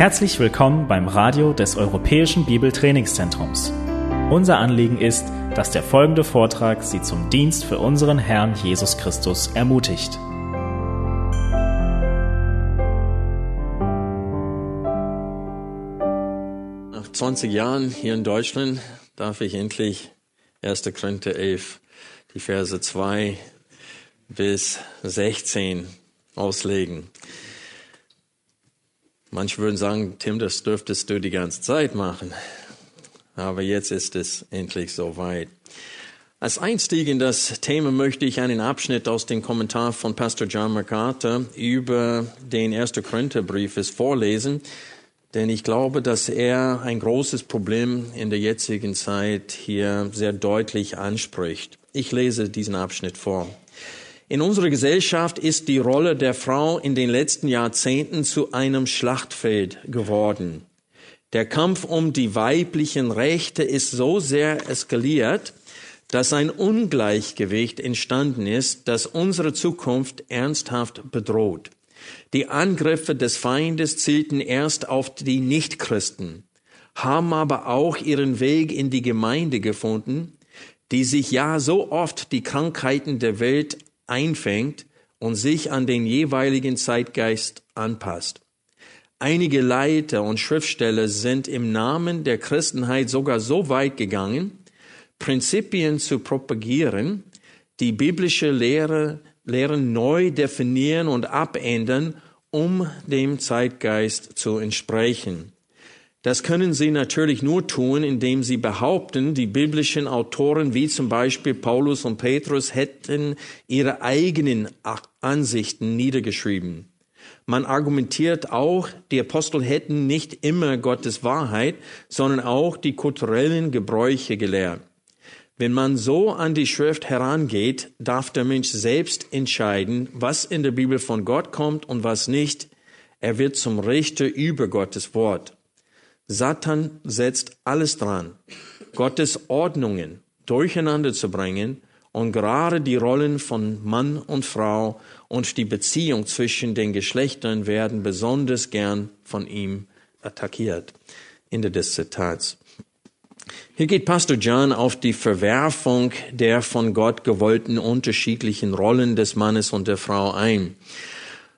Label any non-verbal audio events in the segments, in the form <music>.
Herzlich willkommen beim Radio des Europäischen Bibeltrainingszentrums. Unser Anliegen ist, dass der folgende Vortrag Sie zum Dienst für unseren Herrn Jesus Christus ermutigt. Nach 20 Jahren hier in Deutschland darf ich endlich 1. Korinther 11, die Verse 2 bis 16 auslegen. Manche würden sagen, Tim, das dürftest du die ganze Zeit machen. Aber jetzt ist es endlich soweit. Als Einstieg in das Thema möchte ich einen Abschnitt aus dem Kommentar von Pastor John MacArthur über den 1. Korintherbrief vorlesen, denn ich glaube, dass er ein großes Problem in der jetzigen Zeit hier sehr deutlich anspricht. Ich lese diesen Abschnitt vor. In unserer Gesellschaft ist die Rolle der Frau in den letzten Jahrzehnten zu einem Schlachtfeld geworden. Der Kampf um die weiblichen Rechte ist so sehr eskaliert, dass ein Ungleichgewicht entstanden ist, das unsere Zukunft ernsthaft bedroht. Die Angriffe des Feindes zielten erst auf die Nichtchristen, haben aber auch ihren Weg in die Gemeinde gefunden, die sich ja so oft die Krankheiten der Welt einfängt und sich an den jeweiligen Zeitgeist anpasst. Einige Leiter und Schriftsteller sind im Namen der Christenheit sogar so weit gegangen, Prinzipien zu propagieren, die biblische Lehre, Lehren neu definieren und abändern, um dem Zeitgeist zu entsprechen. Das können sie natürlich nur tun, indem sie behaupten, die biblischen Autoren wie zum Beispiel Paulus und Petrus hätten ihre eigenen Ansichten niedergeschrieben. Man argumentiert auch, die Apostel hätten nicht immer Gottes Wahrheit, sondern auch die kulturellen Gebräuche gelehrt. Wenn man so an die Schrift herangeht, darf der Mensch selbst entscheiden, was in der Bibel von Gott kommt und was nicht. Er wird zum Richter über Gottes Wort. Satan setzt alles dran, Gottes Ordnungen durcheinander zu bringen und gerade die Rollen von Mann und Frau und die Beziehung zwischen den Geschlechtern werden besonders gern von ihm attackiert. Ende des Zitats. Hier geht Pastor John auf die Verwerfung der von Gott gewollten unterschiedlichen Rollen des Mannes und der Frau ein.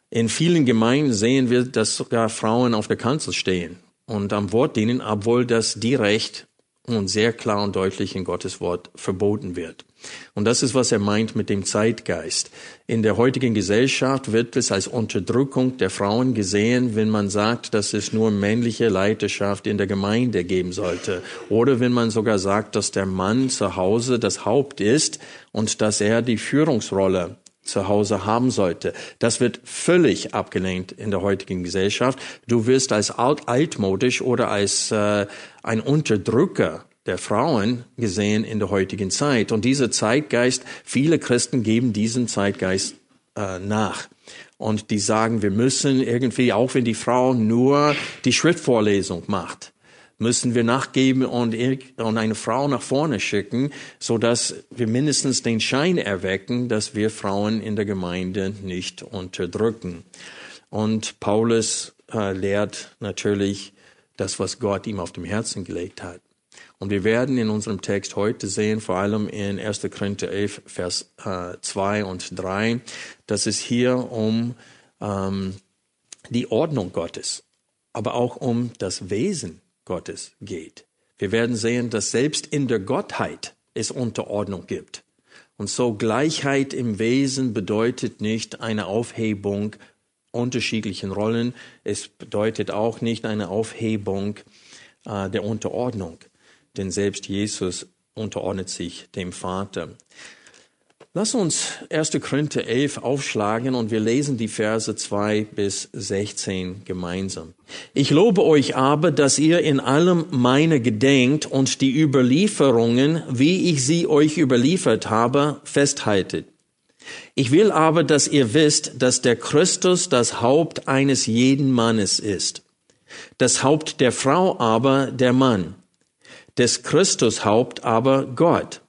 In vielen Gemeinden sehen wir, dass sogar Frauen auf der Kanzel stehen und am Wort dienen, obwohl das direkt und sehr klar und deutlich in Gottes Wort verboten wird. Und das ist, was er meint mit dem Zeitgeist. In der heutigen Gesellschaft wird es als Unterdrückung der Frauen gesehen, wenn man sagt, dass es nur männliche Leiterschaft in der Gemeinde geben sollte. Oder wenn man sogar sagt, dass der Mann zu Hause das Haupt ist und dass er die Führungsrolle zu Hause haben sollte. Das wird völlig abgelehnt in der heutigen Gesellschaft. Du wirst als alt, altmodisch oder als äh, ein Unterdrücker der Frauen gesehen in der heutigen Zeit. Und dieser Zeitgeist, viele Christen geben diesem Zeitgeist äh, nach. Und die sagen, wir müssen irgendwie, auch wenn die Frau nur die Schriftvorlesung macht, müssen wir nachgeben und, eine Frau nach vorne schicken, so dass wir mindestens den Schein erwecken, dass wir Frauen in der Gemeinde nicht unterdrücken. Und Paulus äh, lehrt natürlich das, was Gott ihm auf dem Herzen gelegt hat. Und wir werden in unserem Text heute sehen, vor allem in 1. Korinther 11, Vers äh, 2 und 3, dass es hier um ähm, die Ordnung Gottes, aber auch um das Wesen Gottes geht. Wir werden sehen, dass selbst in der Gottheit es Unterordnung gibt. Und so Gleichheit im Wesen bedeutet nicht eine Aufhebung unterschiedlichen Rollen. Es bedeutet auch nicht eine Aufhebung äh, der Unterordnung. Denn selbst Jesus unterordnet sich dem Vater. Lass uns 1. Korinther 11 aufschlagen und wir lesen die Verse 2 bis 16 gemeinsam. Ich lobe euch aber, dass ihr in allem meine gedenkt und die Überlieferungen, wie ich sie euch überliefert habe, festhaltet. Ich will aber, dass ihr wisst, dass der Christus das Haupt eines jeden Mannes ist. Das Haupt der Frau aber der Mann. Des Christus Haupt aber Gott.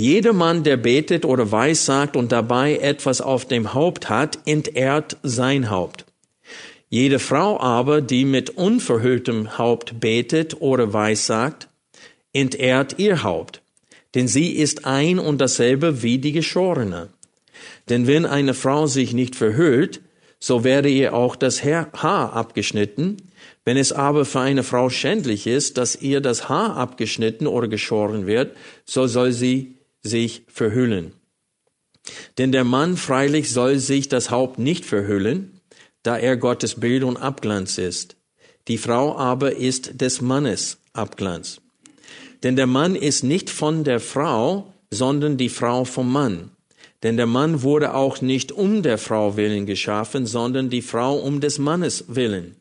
Jeder Mann, der betet oder weissagt und dabei etwas auf dem Haupt hat, entehrt sein Haupt. Jede Frau aber, die mit unverhülltem Haupt betet oder weissagt, entehrt ihr Haupt, denn sie ist ein und dasselbe wie die Geschorene. Denn wenn eine Frau sich nicht verhüllt, so werde ihr auch das Haar abgeschnitten. Wenn es aber für eine Frau schändlich ist, dass ihr das Haar abgeschnitten oder geschoren wird, so soll sie sich verhüllen. Denn der Mann freilich soll sich das Haupt nicht verhüllen, da er Gottes Bild und Abglanz ist. Die Frau aber ist des Mannes Abglanz. Denn der Mann ist nicht von der Frau, sondern die Frau vom Mann. Denn der Mann wurde auch nicht um der Frau willen geschaffen, sondern die Frau um des Mannes willen.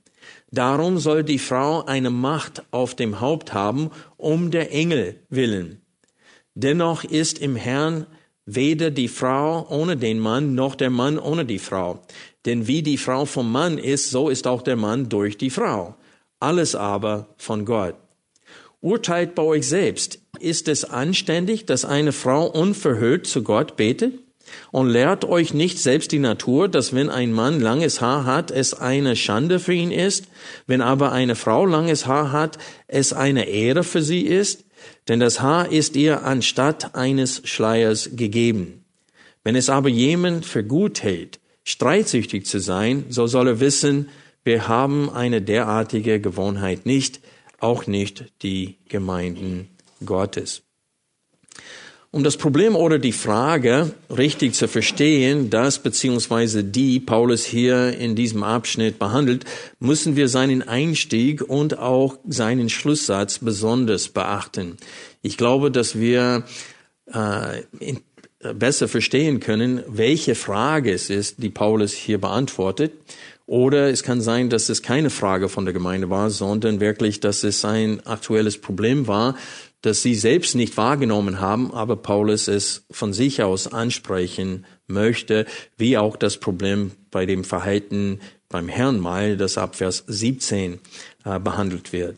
Darum soll die Frau eine Macht auf dem Haupt haben, um der Engel willen. Dennoch ist im Herrn weder die Frau ohne den Mann noch der Mann ohne die Frau. Denn wie die Frau vom Mann ist, so ist auch der Mann durch die Frau. Alles aber von Gott. Urteilt bei euch selbst. Ist es anständig, dass eine Frau unverhüllt zu Gott betet? Und lehrt euch nicht selbst die Natur, dass wenn ein Mann langes Haar hat, es eine Schande für ihn ist, wenn aber eine Frau langes Haar hat, es eine Ehre für sie ist? Denn das Haar ist ihr anstatt eines Schleiers gegeben. Wenn es aber jemand für gut hält, streitsüchtig zu sein, so soll er wissen, wir haben eine derartige Gewohnheit nicht, auch nicht die Gemeinden Gottes. Um das Problem oder die Frage richtig zu verstehen, das beziehungsweise die Paulus hier in diesem Abschnitt behandelt, müssen wir seinen Einstieg und auch seinen Schlusssatz besonders beachten. Ich glaube, dass wir äh, in besser verstehen können, welche Frage es ist, die Paulus hier beantwortet. Oder es kann sein, dass es keine Frage von der Gemeinde war, sondern wirklich, dass es ein aktuelles Problem war, das sie selbst nicht wahrgenommen haben, aber Paulus es von sich aus ansprechen möchte, wie auch das Problem bei dem Verhalten beim Herrn mal, das ab Vers 17 äh, behandelt wird.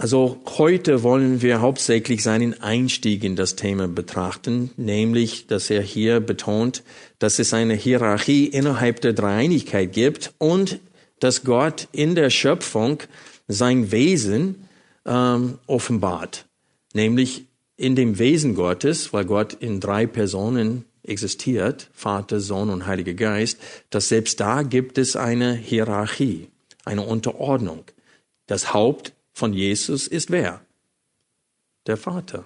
Also heute wollen wir hauptsächlich seinen Einstieg in das Thema betrachten, nämlich, dass er hier betont, dass es eine Hierarchie innerhalb der Dreieinigkeit gibt und dass Gott in der Schöpfung sein Wesen ähm, offenbart, nämlich in dem Wesen Gottes, weil Gott in drei Personen existiert, Vater, Sohn und Heiliger Geist, dass selbst da gibt es eine Hierarchie, eine Unterordnung. Das Haupt von Jesus ist wer? Der Vater.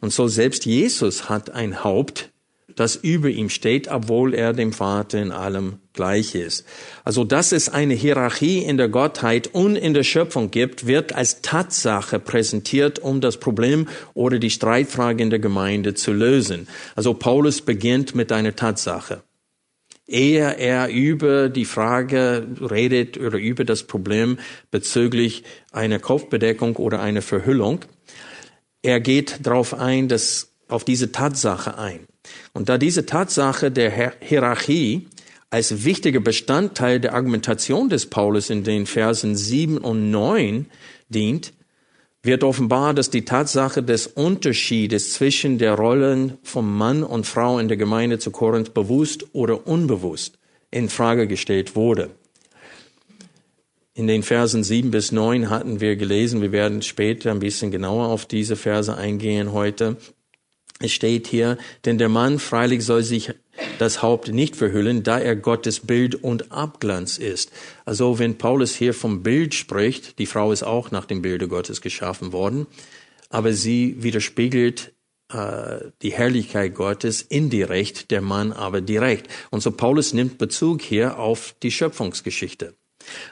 Und so selbst Jesus hat ein Haupt, das über ihm steht, obwohl er dem Vater in allem gleich ist. Also, dass es eine Hierarchie in der Gottheit und in der Schöpfung gibt, wird als Tatsache präsentiert, um das Problem oder die Streitfrage in der Gemeinde zu lösen. Also, Paulus beginnt mit einer Tatsache ehe er über die Frage redet oder über das Problem bezüglich einer Kopfbedeckung oder einer Verhüllung. Er geht darauf ein, dass, auf diese Tatsache ein. Und da diese Tatsache der Hierarchie als wichtiger Bestandteil der Argumentation des Paulus in den Versen 7 und 9 dient, wird offenbar, dass die Tatsache des Unterschiedes zwischen der Rollen von Mann und Frau in der Gemeinde zu Korinth bewusst oder unbewusst in Frage gestellt wurde. In den Versen 7 bis 9 hatten wir gelesen, wir werden später ein bisschen genauer auf diese Verse eingehen heute. Es steht hier, denn der Mann freilich soll sich das Haupt nicht verhüllen, da er Gottes Bild und Abglanz ist. Also wenn Paulus hier vom Bild spricht, die Frau ist auch nach dem Bilde Gottes geschaffen worden, aber sie widerspiegelt äh, die Herrlichkeit Gottes indirekt, der Mann aber direkt. Und so Paulus nimmt Bezug hier auf die Schöpfungsgeschichte.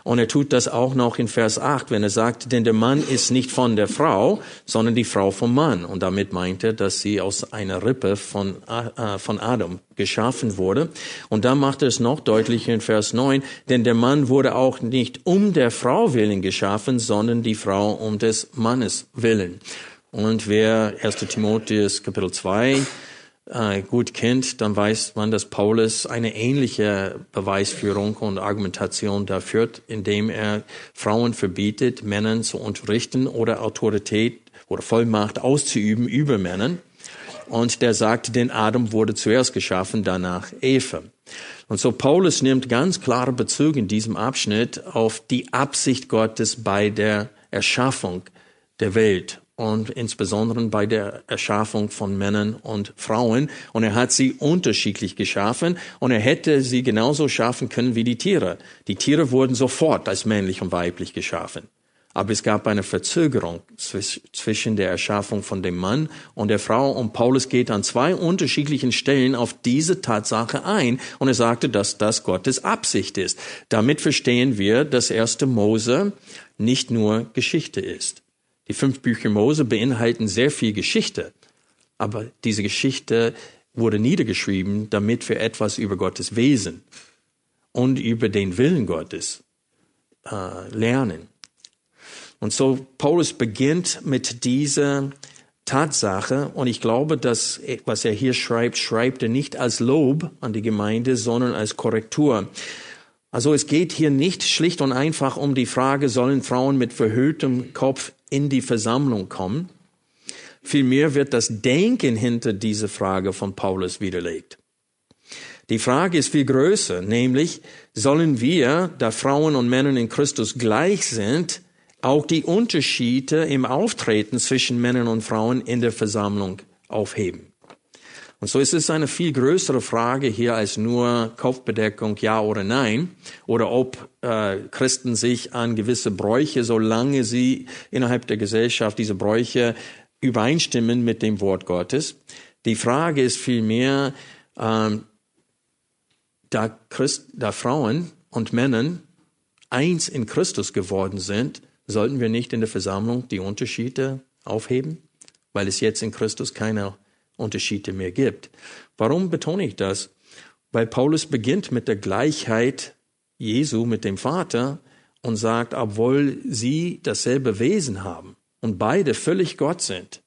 Und er tut das auch noch in Vers 8, wenn er sagt, denn der Mann ist nicht von der Frau, sondern die Frau vom Mann. Und damit meint er, dass sie aus einer Rippe von, äh, von Adam geschaffen wurde. Und dann macht er es noch deutlicher in Vers 9, denn der Mann wurde auch nicht um der Frau willen geschaffen, sondern die Frau um des Mannes willen. Und wer 1. Timotheus Kapitel 2 äh, gut kennt, dann weiß man, dass Paulus eine ähnliche Beweisführung und Argumentation da führt, indem er Frauen verbietet, Männern zu unterrichten oder Autorität oder Vollmacht auszuüben über Männern. Und der sagt, denn Adam wurde zuerst geschaffen, danach Eva. Und so Paulus nimmt ganz klare Bezug in diesem Abschnitt auf die Absicht Gottes bei der Erschaffung der Welt und insbesondere bei der Erschaffung von Männern und Frauen. Und er hat sie unterschiedlich geschaffen und er hätte sie genauso schaffen können wie die Tiere. Die Tiere wurden sofort als männlich und weiblich geschaffen. Aber es gab eine Verzögerung zwischen der Erschaffung von dem Mann und der Frau. Und Paulus geht an zwei unterschiedlichen Stellen auf diese Tatsache ein. Und er sagte, dass das Gottes Absicht ist. Damit verstehen wir, dass erste Mose nicht nur Geschichte ist. Die fünf Bücher Mose beinhalten sehr viel Geschichte. Aber diese Geschichte wurde niedergeschrieben, damit wir etwas über Gottes Wesen und über den Willen Gottes äh, lernen. Und so Paulus beginnt mit dieser Tatsache und ich glaube, dass was er hier schreibt, schreibt er nicht als Lob an die Gemeinde, sondern als Korrektur. Also es geht hier nicht schlicht und einfach um die Frage, sollen Frauen mit verhülltem Kopf in die Versammlung kommen? Vielmehr wird das Denken hinter dieser Frage von Paulus widerlegt. Die Frage ist viel größer, nämlich sollen wir, da Frauen und Männer in Christus gleich sind, auch die Unterschiede im Auftreten zwischen Männern und Frauen in der Versammlung aufheben. Und so ist es eine viel größere Frage hier als nur Kopfbedeckung ja oder nein oder ob äh, Christen sich an gewisse Bräuche, solange sie innerhalb der Gesellschaft diese Bräuche übereinstimmen mit dem Wort Gottes. Die Frage ist vielmehr, ähm, da, Christ, da Frauen und Männer eins in Christus geworden sind, Sollten wir nicht in der Versammlung die Unterschiede aufheben, weil es jetzt in Christus keine Unterschiede mehr gibt? Warum betone ich das? Weil Paulus beginnt mit der Gleichheit Jesu mit dem Vater und sagt, obwohl sie dasselbe Wesen haben und beide völlig Gott sind,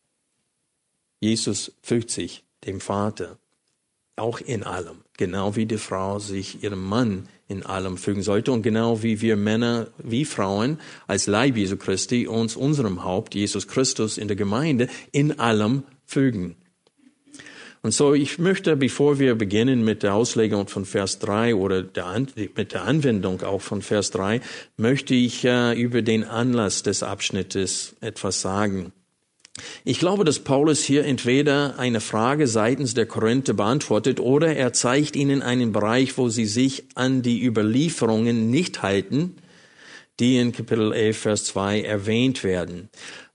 Jesus fügt sich dem Vater auch in allem, genau wie die Frau sich ihrem Mann in allem fügen sollte und genau wie wir Männer wie Frauen als Leib Jesu Christi uns unserem Haupt Jesus Christus in der Gemeinde in allem fügen. Und so, ich möchte, bevor wir beginnen mit der Auslegung von Vers 3 oder der, mit der Anwendung auch von Vers 3, möchte ich äh, über den Anlass des Abschnittes etwas sagen. Ich glaube, dass Paulus hier entweder eine Frage seitens der Korinther beantwortet oder er zeigt ihnen einen Bereich, wo sie sich an die Überlieferungen nicht halten, die in Kapitel 11, Vers 2 erwähnt werden.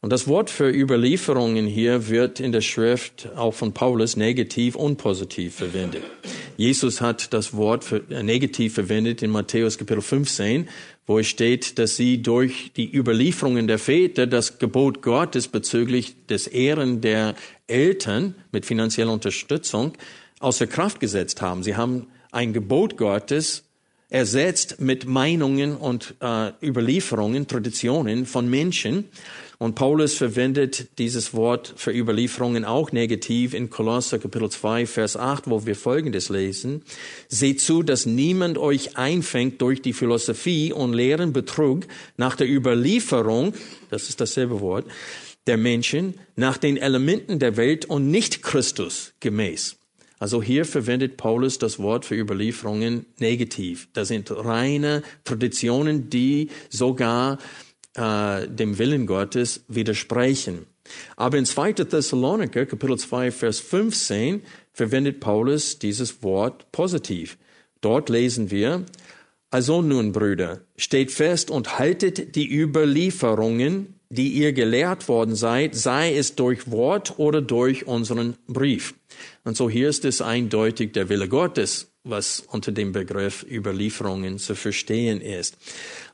Und das Wort für Überlieferungen hier wird in der Schrift auch von Paulus negativ und positiv verwendet. Jesus hat das Wort für äh, negativ verwendet in Matthäus Kapitel 15, wo es steht, dass sie durch die Überlieferungen der Väter das Gebot Gottes bezüglich des Ehren der Eltern mit finanzieller Unterstützung außer Kraft gesetzt haben. Sie haben ein Gebot Gottes ersetzt mit Meinungen und äh, Überlieferungen, Traditionen von Menschen. Und Paulus verwendet dieses Wort für Überlieferungen auch negativ in Kolosser Kapitel 2, Vers 8, wo wir Folgendes lesen. Seht zu, dass niemand euch einfängt durch die Philosophie und leeren Betrug nach der Überlieferung, das ist dasselbe Wort, der Menschen, nach den Elementen der Welt und nicht Christus gemäß. Also hier verwendet Paulus das Wort für Überlieferungen negativ. Das sind reine Traditionen, die sogar äh, dem Willen Gottes widersprechen. Aber in 2. Thessaloniker, Kapitel 2, Vers 15, verwendet Paulus dieses Wort positiv. Dort lesen wir, also nun, Brüder, steht fest und haltet die Überlieferungen, die ihr gelehrt worden seid, sei es durch Wort oder durch unseren Brief. Und so hier ist es eindeutig der Wille Gottes, was unter dem Begriff Überlieferungen zu verstehen ist.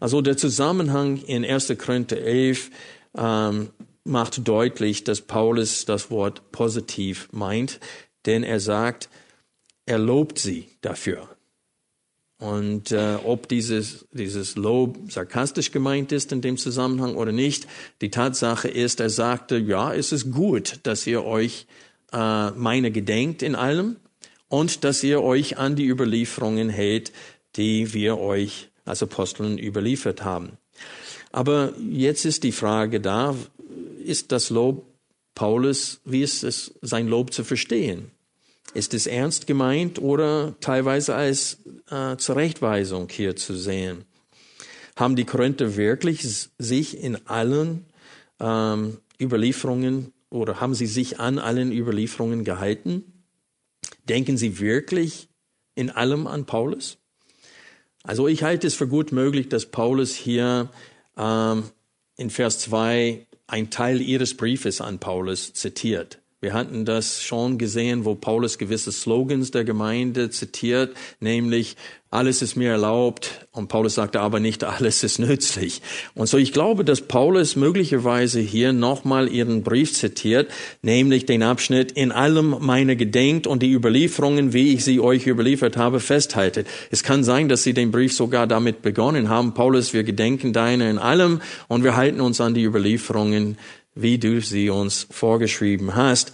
Also der Zusammenhang in 1. Korinther 11 ähm, macht deutlich, dass Paulus das Wort positiv meint, denn er sagt, er lobt sie dafür. Und äh, ob dieses, dieses Lob sarkastisch gemeint ist in dem Zusammenhang oder nicht, die Tatsache ist, er sagte, ja, es ist gut, dass ihr euch äh, meine gedenkt in allem und dass ihr euch an die Überlieferungen hält, die wir euch als Aposteln überliefert haben. Aber jetzt ist die Frage da, ist das Lob Paulus, wie ist es, sein Lob zu verstehen? Ist es ernst gemeint oder teilweise als äh, Zurechtweisung hier zu sehen? Haben die Korinther wirklich sich in allen ähm, Überlieferungen oder haben sie sich an allen Überlieferungen gehalten? Denken sie wirklich in allem an Paulus? Also ich halte es für gut möglich, dass Paulus hier ähm, in Vers 2 ein Teil ihres Briefes an Paulus zitiert. Wir hatten das schon gesehen, wo Paulus gewisse Slogans der Gemeinde zitiert, nämlich alles ist mir erlaubt und Paulus sagte aber nicht alles ist nützlich. Und so ich glaube, dass Paulus möglicherweise hier nochmal ihren Brief zitiert, nämlich den Abschnitt in allem meine gedenkt und die Überlieferungen, wie ich sie euch überliefert habe, festhalte. Es kann sein, dass sie den Brief sogar damit begonnen haben, Paulus, wir gedenken deine in allem und wir halten uns an die Überlieferungen, wie du sie uns vorgeschrieben hast.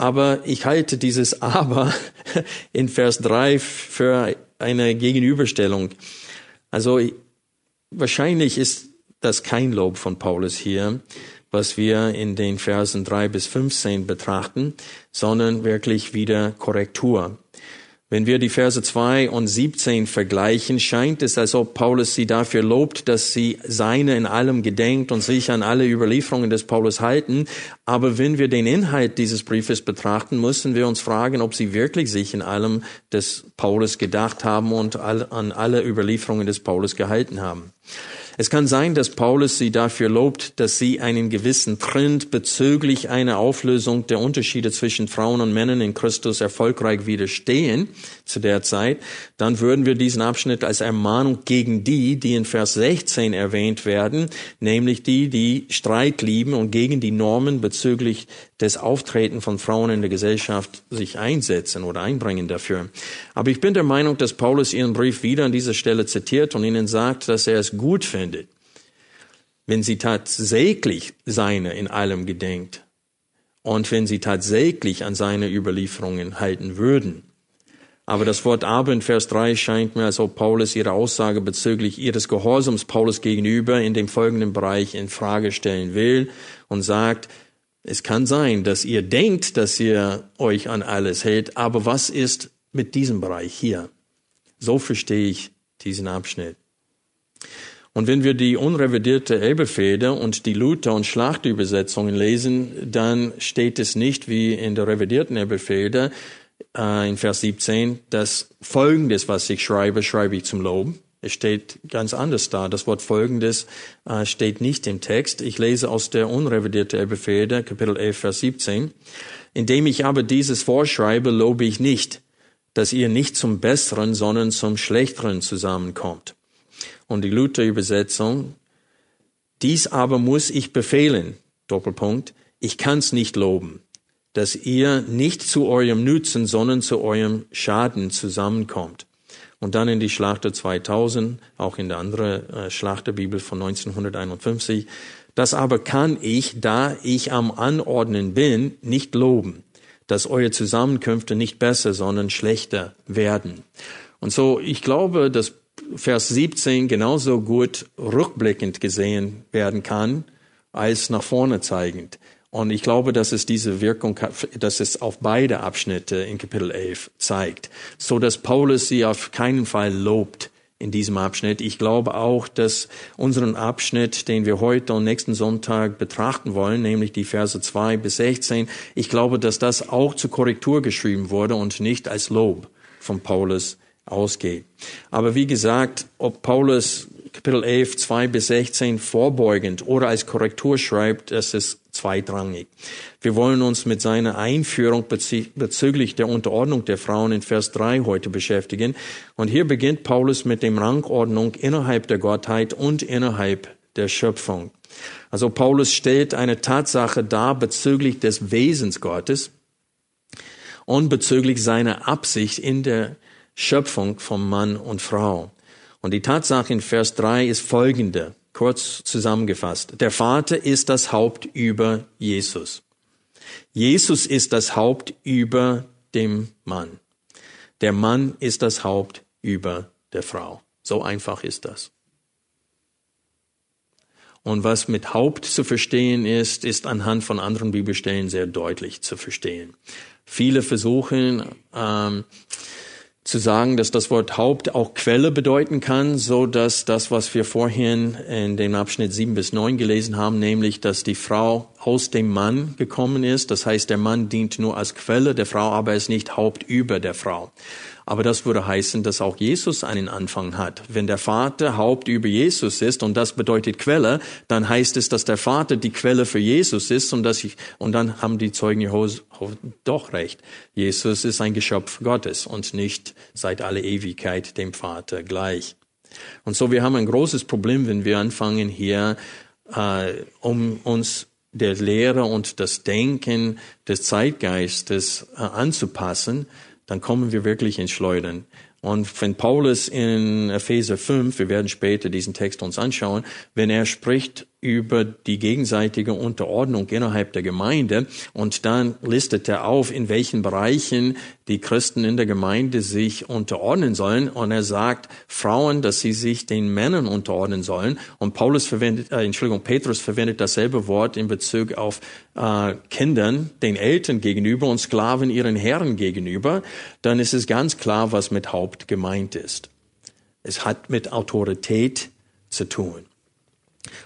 Aber ich halte dieses <laughs> Aber in Vers 3 für eine Gegenüberstellung. Also wahrscheinlich ist das kein Lob von Paulus hier, was wir in den Versen 3 bis 15 betrachten, sondern wirklich wieder Korrektur. Wenn wir die Verse 2 und 17 vergleichen, scheint es, als ob Paulus sie dafür lobt, dass sie seine in allem gedenkt und sich an alle Überlieferungen des Paulus halten. Aber wenn wir den Inhalt dieses Briefes betrachten, müssen wir uns fragen, ob sie wirklich sich in allem des Paulus gedacht haben und an alle Überlieferungen des Paulus gehalten haben. Es kann sein, dass Paulus sie dafür lobt, dass sie einen gewissen Trend bezüglich einer Auflösung der Unterschiede zwischen Frauen und Männern in Christus erfolgreich widerstehen zu der Zeit. Dann würden wir diesen Abschnitt als Ermahnung gegen die, die in Vers 16 erwähnt werden, nämlich die, die Streit lieben und gegen die Normen bezüglich des Auftreten von Frauen in der Gesellschaft sich einsetzen oder einbringen dafür. Aber ich bin der Meinung, dass Paulus ihren Brief wieder an dieser Stelle zitiert und ihnen sagt, dass er es gut findet, wenn sie tatsächlich seine in allem gedenkt und wenn sie tatsächlich an seine Überlieferungen halten würden. Aber das Wort aber in Vers 3 scheint mir, als ob Paulus ihre Aussage bezüglich ihres Gehorsams Paulus gegenüber in dem folgenden Bereich in Frage stellen will und sagt, es kann sein, dass ihr denkt, dass ihr euch an alles hält, aber was ist mit diesem Bereich hier? So verstehe ich diesen Abschnitt. Und wenn wir die unrevidierte Elbefeder und die Luther- und Schlachtübersetzungen lesen, dann steht es nicht wie in der revidierten Elbefeder äh, in Vers 17, dass Folgendes, was ich schreibe, schreibe ich zum Lob. Es steht ganz anders da. Das Wort Folgendes äh, steht nicht im Text. Ich lese aus der unrevidierte Elbefeder, Kapitel 11, Vers 17. Indem ich aber dieses vorschreibe, lobe ich nicht, dass ihr nicht zum Besseren, sondern zum Schlechteren zusammenkommt. Und die Luther-Übersetzung, dies aber muss ich befehlen, Doppelpunkt, ich kann's nicht loben, dass ihr nicht zu eurem Nutzen, sondern zu eurem Schaden zusammenkommt und dann in die Schlachter 2000, auch in der andere äh, Schlachterbibel von 1951. Das aber kann ich, da ich am Anordnen bin, nicht loben, dass eure Zusammenkünfte nicht besser, sondern schlechter werden. Und so, ich glaube, dass Vers 17 genauso gut rückblickend gesehen werden kann, als nach vorne zeigend. Und ich glaube, dass es diese Wirkung, dass es auf beide Abschnitte in Kapitel 11 zeigt, so dass Paulus sie auf keinen Fall lobt in diesem Abschnitt. Ich glaube auch, dass unseren Abschnitt, den wir heute und nächsten Sonntag betrachten wollen, nämlich die Verse 2 bis 16, ich glaube, dass das auch zur Korrektur geschrieben wurde und nicht als Lob von Paulus ausgeht. Aber wie gesagt, ob Paulus Kapitel 11, 2 bis 16 vorbeugend oder als Korrektur schreibt, das ist zweitrangig. Wir wollen uns mit seiner Einführung bezüglich der Unterordnung der Frauen in Vers 3 heute beschäftigen. Und hier beginnt Paulus mit dem Rangordnung innerhalb der Gottheit und innerhalb der Schöpfung. Also Paulus stellt eine Tatsache dar bezüglich des Wesens Gottes und bezüglich seiner Absicht in der Schöpfung von Mann und Frau. Und die Tatsache in Vers 3 ist folgende, kurz zusammengefasst. Der Vater ist das Haupt über Jesus. Jesus ist das Haupt über dem Mann. Der Mann ist das Haupt über der Frau. So einfach ist das. Und was mit Haupt zu verstehen ist, ist anhand von anderen Bibelstellen sehr deutlich zu verstehen. Viele versuchen ähm, zu sagen, dass das Wort Haupt auch Quelle bedeuten kann, so dass das, was wir vorhin in dem Abschnitt 7 bis 9 gelesen haben, nämlich, dass die Frau aus dem Mann gekommen ist. Das heißt, der Mann dient nur als Quelle der Frau, aber ist nicht Haupt über der Frau. Aber das würde heißen, dass auch Jesus einen Anfang hat. Wenn der Vater Haupt über Jesus ist und das bedeutet Quelle, dann heißt es, dass der Vater die Quelle für Jesus ist und dass ich, und dann haben die Zeugen Jehovas doch recht. Jesus ist ein Geschöpf Gottes und nicht seit aller Ewigkeit dem Vater gleich. Und so wir haben ein großes Problem, wenn wir anfangen hier, äh, um uns der Lehre und das Denken des Zeitgeistes äh, anzupassen, dann kommen wir wirklich ins Schleudern. Und wenn Paulus in Epheser 5, wir werden später diesen Text uns anschauen, wenn er spricht über die gegenseitige Unterordnung innerhalb der Gemeinde und dann listet er auf, in welchen Bereichen die Christen in der Gemeinde sich unterordnen sollen und er sagt Frauen, dass sie sich den Männern unterordnen sollen und Paulus verwendet, äh, Entschuldigung, Petrus verwendet dasselbe Wort in Bezug auf äh, Kindern, den Eltern gegenüber und Sklaven ihren Herren gegenüber, dann ist es ganz klar, was mit Haupt gemeint ist. Es hat mit Autorität zu tun.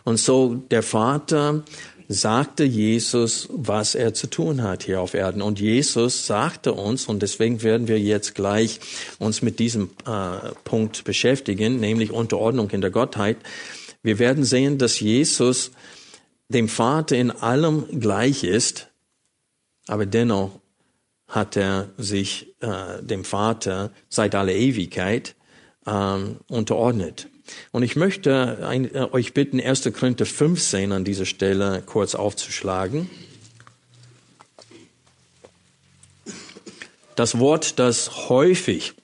Und so der Vater sagte Jesus, was er zu tun hat hier auf Erden. Und Jesus sagte uns, und deswegen werden wir jetzt gleich uns mit diesem äh, Punkt beschäftigen, nämlich Unterordnung in der Gottheit. Wir werden sehen, dass Jesus dem Vater in allem gleich ist, aber dennoch hat er sich äh, dem Vater seit aller Ewigkeit ähm, unterordnet. Und ich möchte ein, äh, euch bitten, 1. Korinther 15 an dieser Stelle kurz aufzuschlagen. Das Wort, das häufig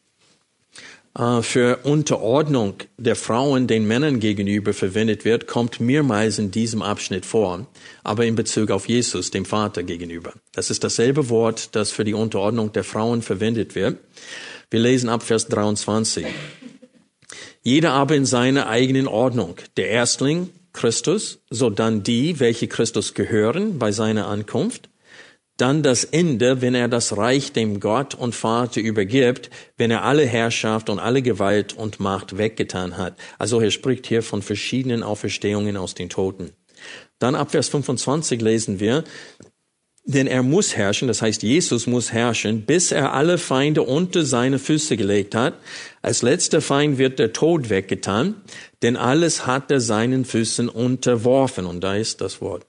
äh, für Unterordnung der Frauen den Männern gegenüber verwendet wird, kommt mehrmals in diesem Abschnitt vor, aber in Bezug auf Jesus, dem Vater gegenüber. Das ist dasselbe Wort, das für die Unterordnung der Frauen verwendet wird. Wir lesen ab Vers 23. Jeder aber in seiner eigenen Ordnung. Der Erstling, Christus, so dann die, welche Christus gehören bei seiner Ankunft. Dann das Ende, wenn er das Reich dem Gott und Vater übergibt, wenn er alle Herrschaft und alle Gewalt und Macht weggetan hat. Also er spricht hier von verschiedenen Auferstehungen aus den Toten. Dann ab Vers 25 lesen wir, denn er muss herrschen, das heißt Jesus muss herrschen, bis er alle Feinde unter seine Füße gelegt hat. Als letzter Feind wird der Tod weggetan, denn alles hat er seinen Füßen unterworfen. Und da ist das Wort.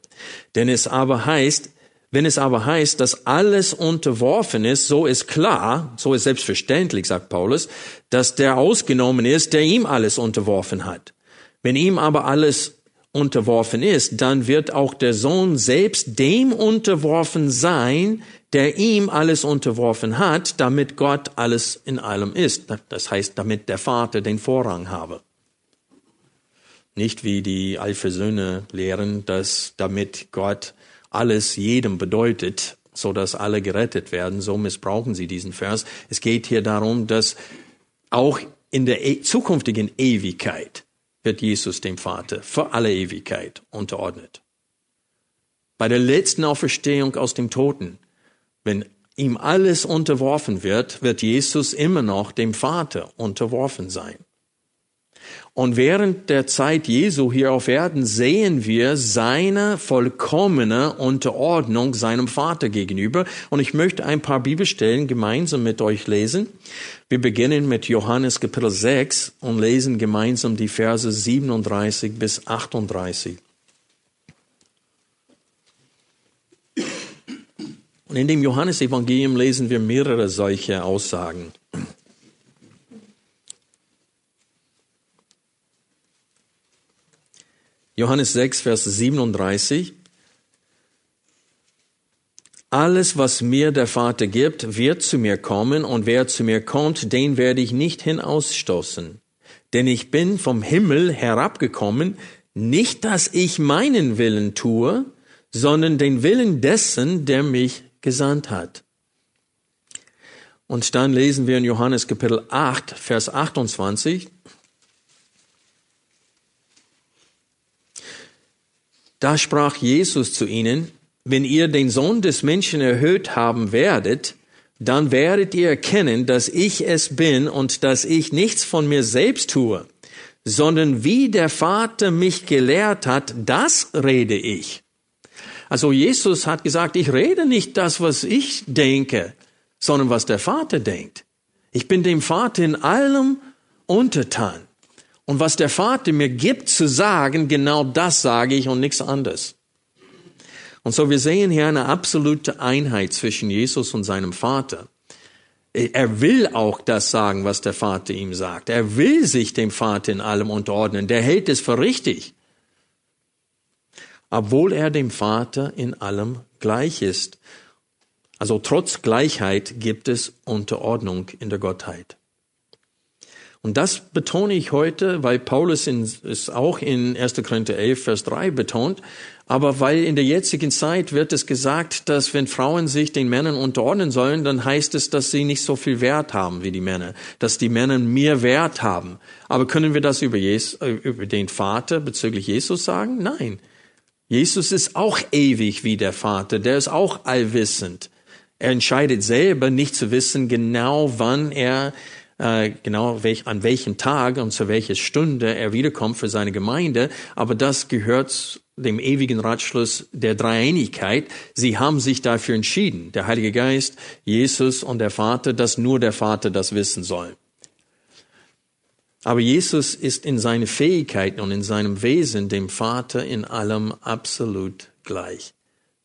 Denn es aber heißt, wenn es aber heißt, dass alles unterworfen ist, so ist klar, so ist selbstverständlich, sagt Paulus, dass der ausgenommen ist, der ihm alles unterworfen hat. Wenn ihm aber alles unterworfen ist, dann wird auch der Sohn selbst dem unterworfen sein, der ihm alles unterworfen hat, damit Gott alles in allem ist. Das heißt, damit der Vater den Vorrang habe. Nicht wie die Alpha-Söhne lehren, dass damit Gott alles jedem bedeutet, so dass alle gerettet werden. So missbrauchen sie diesen Vers. Es geht hier darum, dass auch in der e zukünftigen Ewigkeit wird Jesus dem Vater für alle Ewigkeit unterordnet. Bei der letzten Auferstehung aus dem Toten, wenn ihm alles unterworfen wird, wird Jesus immer noch dem Vater unterworfen sein. Und während der Zeit Jesu hier auf Erden sehen wir seine vollkommene Unterordnung seinem Vater gegenüber. Und ich möchte ein paar Bibelstellen gemeinsam mit euch lesen. Wir beginnen mit Johannes Kapitel 6 und lesen gemeinsam die Verse 37 bis 38. Und in dem Johannesevangelium lesen wir mehrere solche Aussagen. Johannes 6, Vers 37. Alles, was mir der Vater gibt, wird zu mir kommen, und wer zu mir kommt, den werde ich nicht hinausstoßen. Denn ich bin vom Himmel herabgekommen, nicht dass ich meinen Willen tue, sondern den Willen dessen, der mich gesandt hat. Und dann lesen wir in Johannes Kapitel 8, Vers 28. Da sprach Jesus zu ihnen, wenn ihr den Sohn des Menschen erhöht haben werdet, dann werdet ihr erkennen, dass ich es bin und dass ich nichts von mir selbst tue, sondern wie der Vater mich gelehrt hat, das rede ich. Also Jesus hat gesagt, ich rede nicht das, was ich denke, sondern was der Vater denkt. Ich bin dem Vater in allem untertan. Und was der Vater mir gibt zu sagen, genau das sage ich und nichts anderes. Und so wir sehen hier eine absolute Einheit zwischen Jesus und seinem Vater. Er will auch das sagen, was der Vater ihm sagt. Er will sich dem Vater in allem unterordnen. Der hält es für richtig. Obwohl er dem Vater in allem gleich ist. Also trotz Gleichheit gibt es Unterordnung in der Gottheit. Und das betone ich heute, weil Paulus es auch in 1. Korinther 11, Vers 3 betont, aber weil in der jetzigen Zeit wird es gesagt, dass wenn Frauen sich den Männern unterordnen sollen, dann heißt es, dass sie nicht so viel Wert haben wie die Männer, dass die Männer mehr Wert haben. Aber können wir das über, Jesus, äh, über den Vater bezüglich Jesus sagen? Nein. Jesus ist auch ewig wie der Vater, der ist auch allwissend. Er entscheidet selber nicht zu wissen, genau wann er äh, genau welch, an welchem Tag und zu welcher Stunde er wiederkommt für seine Gemeinde, aber das gehört dem ewigen Ratschluss der Dreieinigkeit. Sie haben sich dafür entschieden, der Heilige Geist, Jesus und der Vater, dass nur der Vater das wissen soll. Aber Jesus ist in seinen Fähigkeiten und in seinem Wesen dem Vater in allem absolut gleich.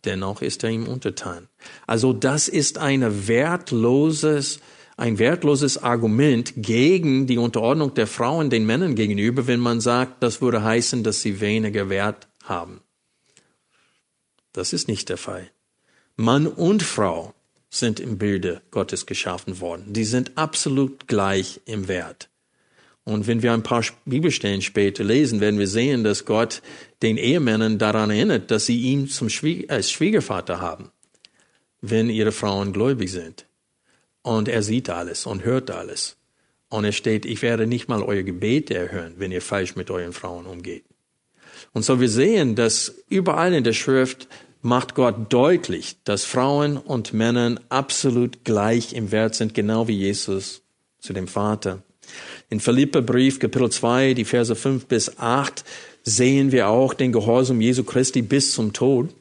Dennoch ist er ihm untertan. Also das ist eine wertloses ein wertloses Argument gegen die Unterordnung der Frauen den Männern gegenüber, wenn man sagt, das würde heißen, dass sie weniger Wert haben. Das ist nicht der Fall. Mann und Frau sind im Bilde Gottes geschaffen worden. Die sind absolut gleich im Wert. Und wenn wir ein paar Bibelstellen später lesen, werden wir sehen, dass Gott den Ehemännern daran erinnert, dass sie ihn zum Schwie als Schwiegervater haben, wenn ihre Frauen gläubig sind. Und er sieht alles und hört alles. Und es steht, ich werde nicht mal eure Gebete erhören, wenn ihr falsch mit euren Frauen umgeht. Und so wir sehen, dass überall in der Schrift macht Gott deutlich, dass Frauen und Männer absolut gleich im Wert sind, genau wie Jesus zu dem Vater. In Philipperbrief Kapitel 2, die Verse 5 bis 8, sehen wir auch den Gehorsam Jesu Christi bis zum Tod.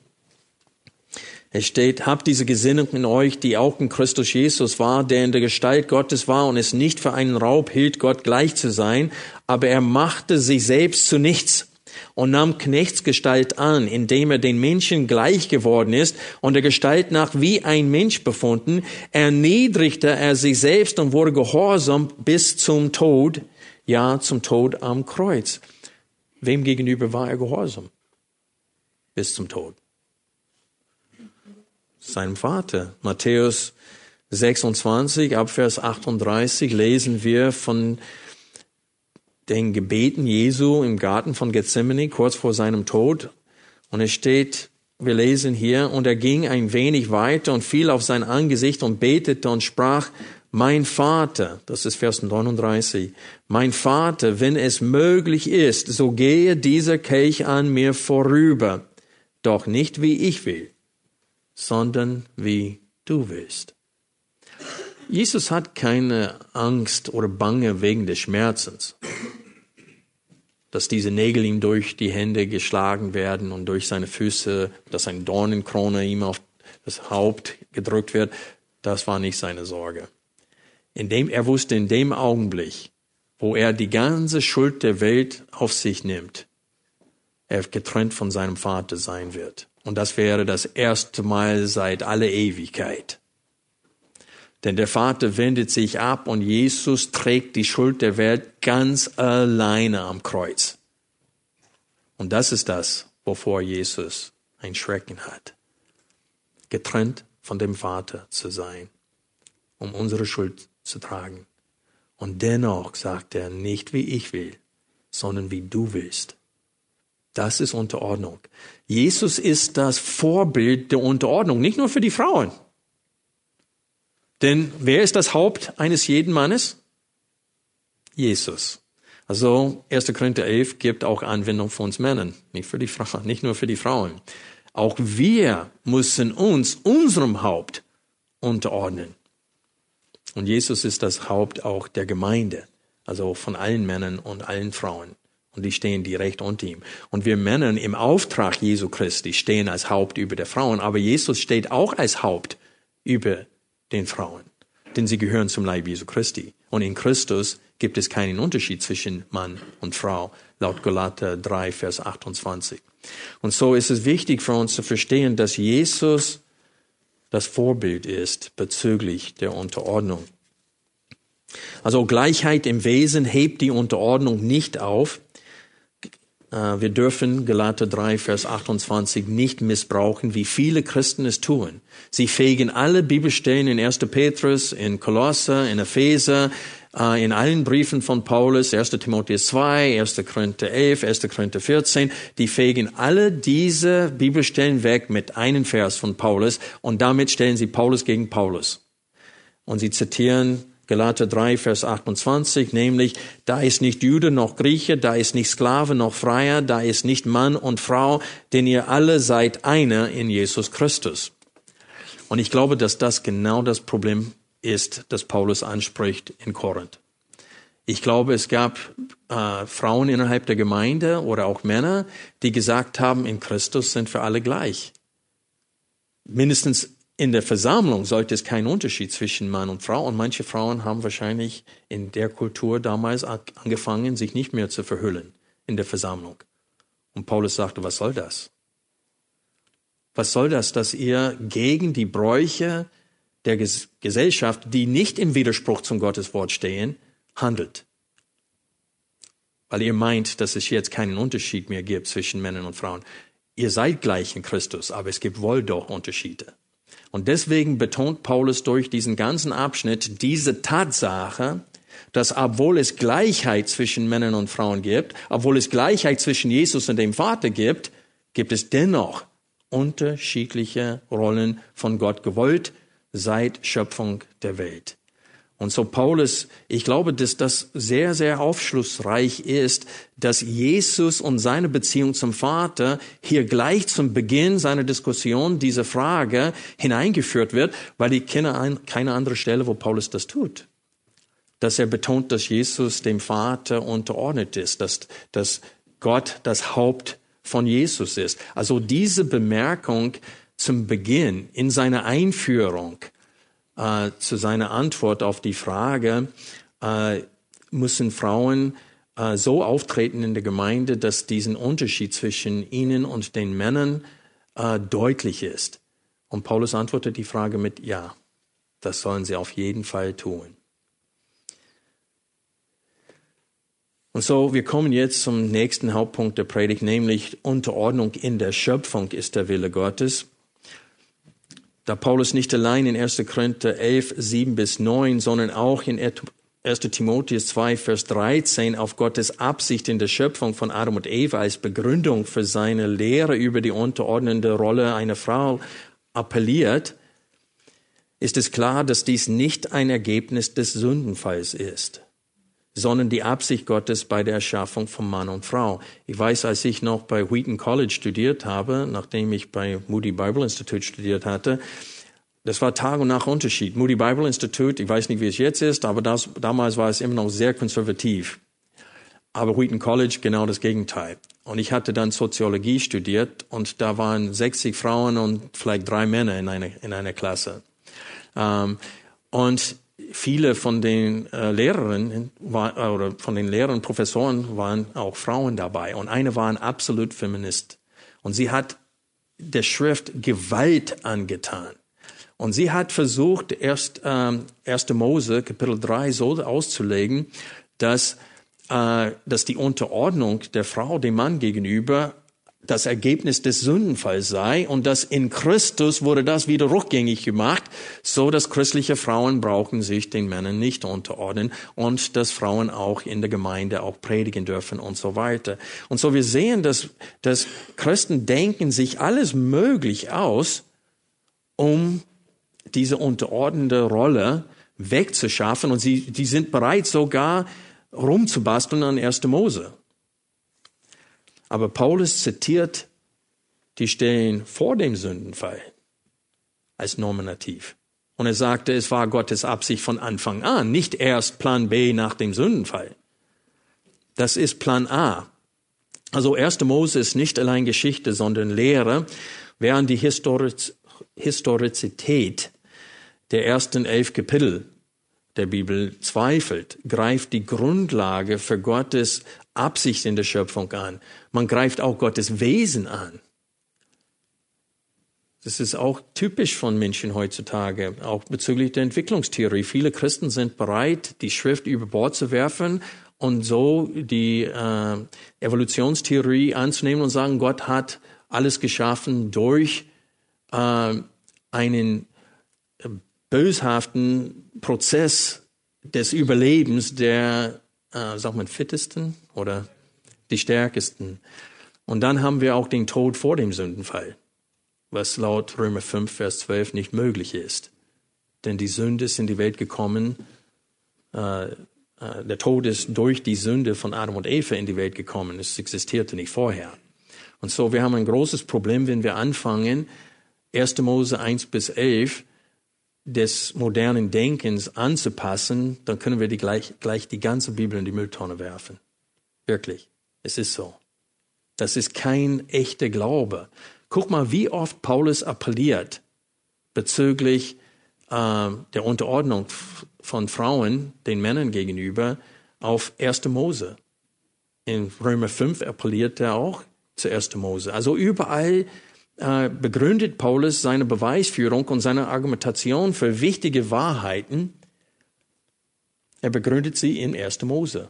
Es steht, habt diese Gesinnung in euch, die auch in Christus Jesus war, der in der Gestalt Gottes war und es nicht für einen Raub hielt, Gott gleich zu sein, aber er machte sich selbst zu nichts und nahm Knechtsgestalt an, indem er den Menschen gleich geworden ist und der Gestalt nach wie ein Mensch befunden, erniedrigte er sich selbst und wurde gehorsam bis zum Tod, ja, zum Tod am Kreuz. Wem gegenüber war er gehorsam? Bis zum Tod seinem Vater. Matthäus 26, Abvers 38 lesen wir von den Gebeten Jesu im Garten von Gethsemane kurz vor seinem Tod. Und es steht, wir lesen hier, und er ging ein wenig weiter und fiel auf sein Angesicht und betete und sprach, mein Vater, das ist Vers 39, mein Vater, wenn es möglich ist, so gehe dieser Kelch an mir vorüber, doch nicht wie ich will, sondern wie du willst. Jesus hat keine Angst oder Bange wegen des Schmerzens, dass diese Nägel ihm durch die Hände geschlagen werden und durch seine Füße, dass ein Dornenkrone ihm auf das Haupt gedrückt wird. Das war nicht seine Sorge. Indem er wusste in dem Augenblick, wo er die ganze Schuld der Welt auf sich nimmt, er getrennt von seinem Vater sein wird. Und das wäre das erste Mal seit aller Ewigkeit. Denn der Vater wendet sich ab und Jesus trägt die Schuld der Welt ganz alleine am Kreuz. Und das ist das, wovor Jesus ein Schrecken hat. Getrennt von dem Vater zu sein, um unsere Schuld zu tragen. Und dennoch sagt er, nicht wie ich will, sondern wie du willst. Das ist Unterordnung. Jesus ist das Vorbild der Unterordnung, nicht nur für die Frauen. Denn wer ist das Haupt eines jeden Mannes? Jesus. Also 1. Korinther 11 gibt auch Anwendung für uns Männern, nicht für die Frauen, nicht nur für die Frauen. Auch wir müssen uns unserem Haupt unterordnen. Und Jesus ist das Haupt auch der Gemeinde, also von allen Männern und allen Frauen. Und die stehen direkt unter ihm. Und wir Männern im Auftrag Jesu Christi stehen als Haupt über der Frauen, aber Jesus steht auch als Haupt über den Frauen. Denn sie gehören zum Leib Jesu Christi. Und in Christus gibt es keinen Unterschied zwischen Mann und Frau, laut Galater 3, Vers 28. Und so ist es wichtig für uns zu verstehen, dass Jesus das Vorbild ist bezüglich der Unterordnung. Also Gleichheit im Wesen hebt die Unterordnung nicht auf, wir dürfen Galater 3, Vers 28 nicht missbrauchen, wie viele Christen es tun. Sie fegen alle Bibelstellen in 1. Petrus, in Kolosser, in Epheser, äh, in allen Briefen von Paulus, 1. Timotheus 2, 1. Korinther 11, 1. Korinther 14, die fegen alle diese Bibelstellen weg mit einem Vers von Paulus und damit stellen sie Paulus gegen Paulus. Und sie zitieren Galater 3, Vers 28, nämlich, da ist nicht Jude noch Grieche, da ist nicht Sklave noch Freier, da ist nicht Mann und Frau, denn ihr alle seid einer in Jesus Christus. Und ich glaube, dass das genau das Problem ist, das Paulus anspricht in Korinth. Ich glaube, es gab äh, Frauen innerhalb der Gemeinde oder auch Männer, die gesagt haben, in Christus sind wir alle gleich. Mindestens in der Versammlung sollte es keinen Unterschied zwischen Mann und Frau. Und manche Frauen haben wahrscheinlich in der Kultur damals angefangen, sich nicht mehr zu verhüllen in der Versammlung. Und Paulus sagte, was soll das? Was soll das, dass ihr gegen die Bräuche der Gesellschaft, die nicht im Widerspruch zum Gotteswort stehen, handelt? Weil ihr meint, dass es jetzt keinen Unterschied mehr gibt zwischen Männern und Frauen. Ihr seid gleich in Christus, aber es gibt wohl doch Unterschiede. Und deswegen betont Paulus durch diesen ganzen Abschnitt diese Tatsache, dass obwohl es Gleichheit zwischen Männern und Frauen gibt, obwohl es Gleichheit zwischen Jesus und dem Vater gibt, gibt es dennoch unterschiedliche Rollen von Gott gewollt seit Schöpfung der Welt. Und so Paulus, ich glaube, dass das sehr, sehr aufschlussreich ist, dass Jesus und seine Beziehung zum Vater hier gleich zum Beginn seiner Diskussion diese Frage hineingeführt wird, weil ich kenne keine andere Stelle, wo Paulus das tut. Dass er betont, dass Jesus dem Vater unterordnet ist, dass, dass Gott das Haupt von Jesus ist. Also diese Bemerkung zum Beginn in seiner Einführung äh, zu seiner Antwort auf die Frage, äh, müssen Frauen äh, so auftreten in der Gemeinde, dass diesen Unterschied zwischen ihnen und den Männern äh, deutlich ist. Und Paulus antwortet die Frage mit Ja, das sollen sie auf jeden Fall tun. Und so, wir kommen jetzt zum nächsten Hauptpunkt der Predigt, nämlich Unterordnung in der Schöpfung ist der Wille Gottes da Paulus nicht allein in 1. Korinther 11, 7 bis 9, sondern auch in 1. Timotheus 2, Vers 13 auf Gottes Absicht in der Schöpfung von Adam und Eva als Begründung für seine Lehre über die unterordnende Rolle einer Frau appelliert, ist es klar, dass dies nicht ein Ergebnis des Sündenfalls ist sondern die Absicht Gottes bei der Erschaffung von Mann und Frau. Ich weiß, als ich noch bei Wheaton College studiert habe, nachdem ich bei Moody Bible Institute studiert hatte, das war Tag und Nacht Unterschied. Moody Bible Institute, ich weiß nicht, wie es jetzt ist, aber das, damals war es immer noch sehr konservativ. Aber Wheaton College genau das Gegenteil. Und ich hatte dann Soziologie studiert und da waren 60 Frauen und vielleicht drei Männer in einer, in einer Klasse. Ähm, und viele von den äh, Lehrern war, oder von den Lehrern, Professoren waren auch Frauen dabei und eine war ein absolut Feminist und sie hat der Schrift Gewalt angetan. Und sie hat versucht, erst ähm, 1. Mose, Kapitel 3, so auszulegen, dass, äh, dass die Unterordnung der Frau dem Mann gegenüber das Ergebnis des Sündenfalls sei und dass in Christus wurde das wieder rückgängig gemacht, so dass christliche Frauen brauchen sich den Männern nicht unterordnen und dass Frauen auch in der Gemeinde auch predigen dürfen und so weiter. Und so wir sehen, dass, dass Christen denken sich alles möglich aus, um diese unterordnende Rolle wegzuschaffen und sie, die sind bereit sogar rumzubasteln an 1. Mose. Aber Paulus zitiert die Stellen vor dem Sündenfall als nominativ. Und er sagte, es war Gottes Absicht von Anfang an, nicht erst Plan B nach dem Sündenfall. Das ist Plan A. Also 1. Mose ist nicht allein Geschichte, sondern Lehre, während die Historiz Historizität der ersten elf Kapitel der Bibel zweifelt, greift die Grundlage für Gottes Absicht in der Schöpfung an. Man greift auch Gottes Wesen an. Das ist auch typisch von Menschen heutzutage, auch bezüglich der Entwicklungstheorie. Viele Christen sind bereit, die Schrift über Bord zu werfen und so die äh, Evolutionstheorie anzunehmen und sagen, Gott hat alles geschaffen durch äh, einen böshaften Prozess des Überlebens der, äh, sagt man, fittesten oder die stärksten. Und dann haben wir auch den Tod vor dem Sündenfall, was laut Römer 5, Vers 12 nicht möglich ist. Denn die Sünde ist in die Welt gekommen, äh, äh, der Tod ist durch die Sünde von Adam und Eva in die Welt gekommen. Es existierte nicht vorher. Und so, wir haben ein großes Problem, wenn wir anfangen, 1. Mose 1 bis 11 des modernen Denkens anzupassen, dann können wir die gleich, gleich die ganze Bibel in die Mülltonne werfen. Wirklich. Es ist so. Das ist kein echter Glaube. Guck mal, wie oft Paulus appelliert bezüglich äh, der Unterordnung von Frauen den Männern gegenüber auf 1. Mose. In Römer 5 appelliert er auch zu 1. Mose. Also überall äh, begründet Paulus seine Beweisführung und seine Argumentation für wichtige Wahrheiten. Er begründet sie in 1. Mose.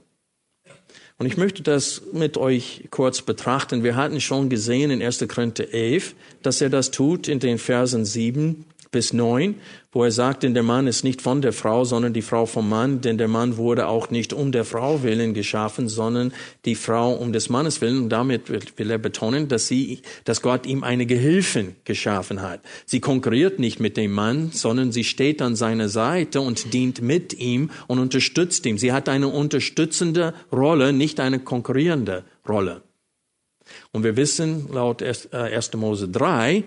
Und ich möchte das mit euch kurz betrachten. Wir hatten schon gesehen in 1. Korinther 11, dass er das tut in den Versen 7 bis 9, wo er sagt, denn der Mann ist nicht von der Frau, sondern die Frau vom Mann, denn der Mann wurde auch nicht um der Frau willen geschaffen, sondern die Frau um des Mannes willen. Und damit will er betonen, dass sie, dass Gott ihm eine Gehilfin geschaffen hat. Sie konkurriert nicht mit dem Mann, sondern sie steht an seiner Seite und dient mit ihm und unterstützt ihn. Sie hat eine unterstützende Rolle, nicht eine konkurrierende Rolle. Und wir wissen laut 1. Äh, Mose 3,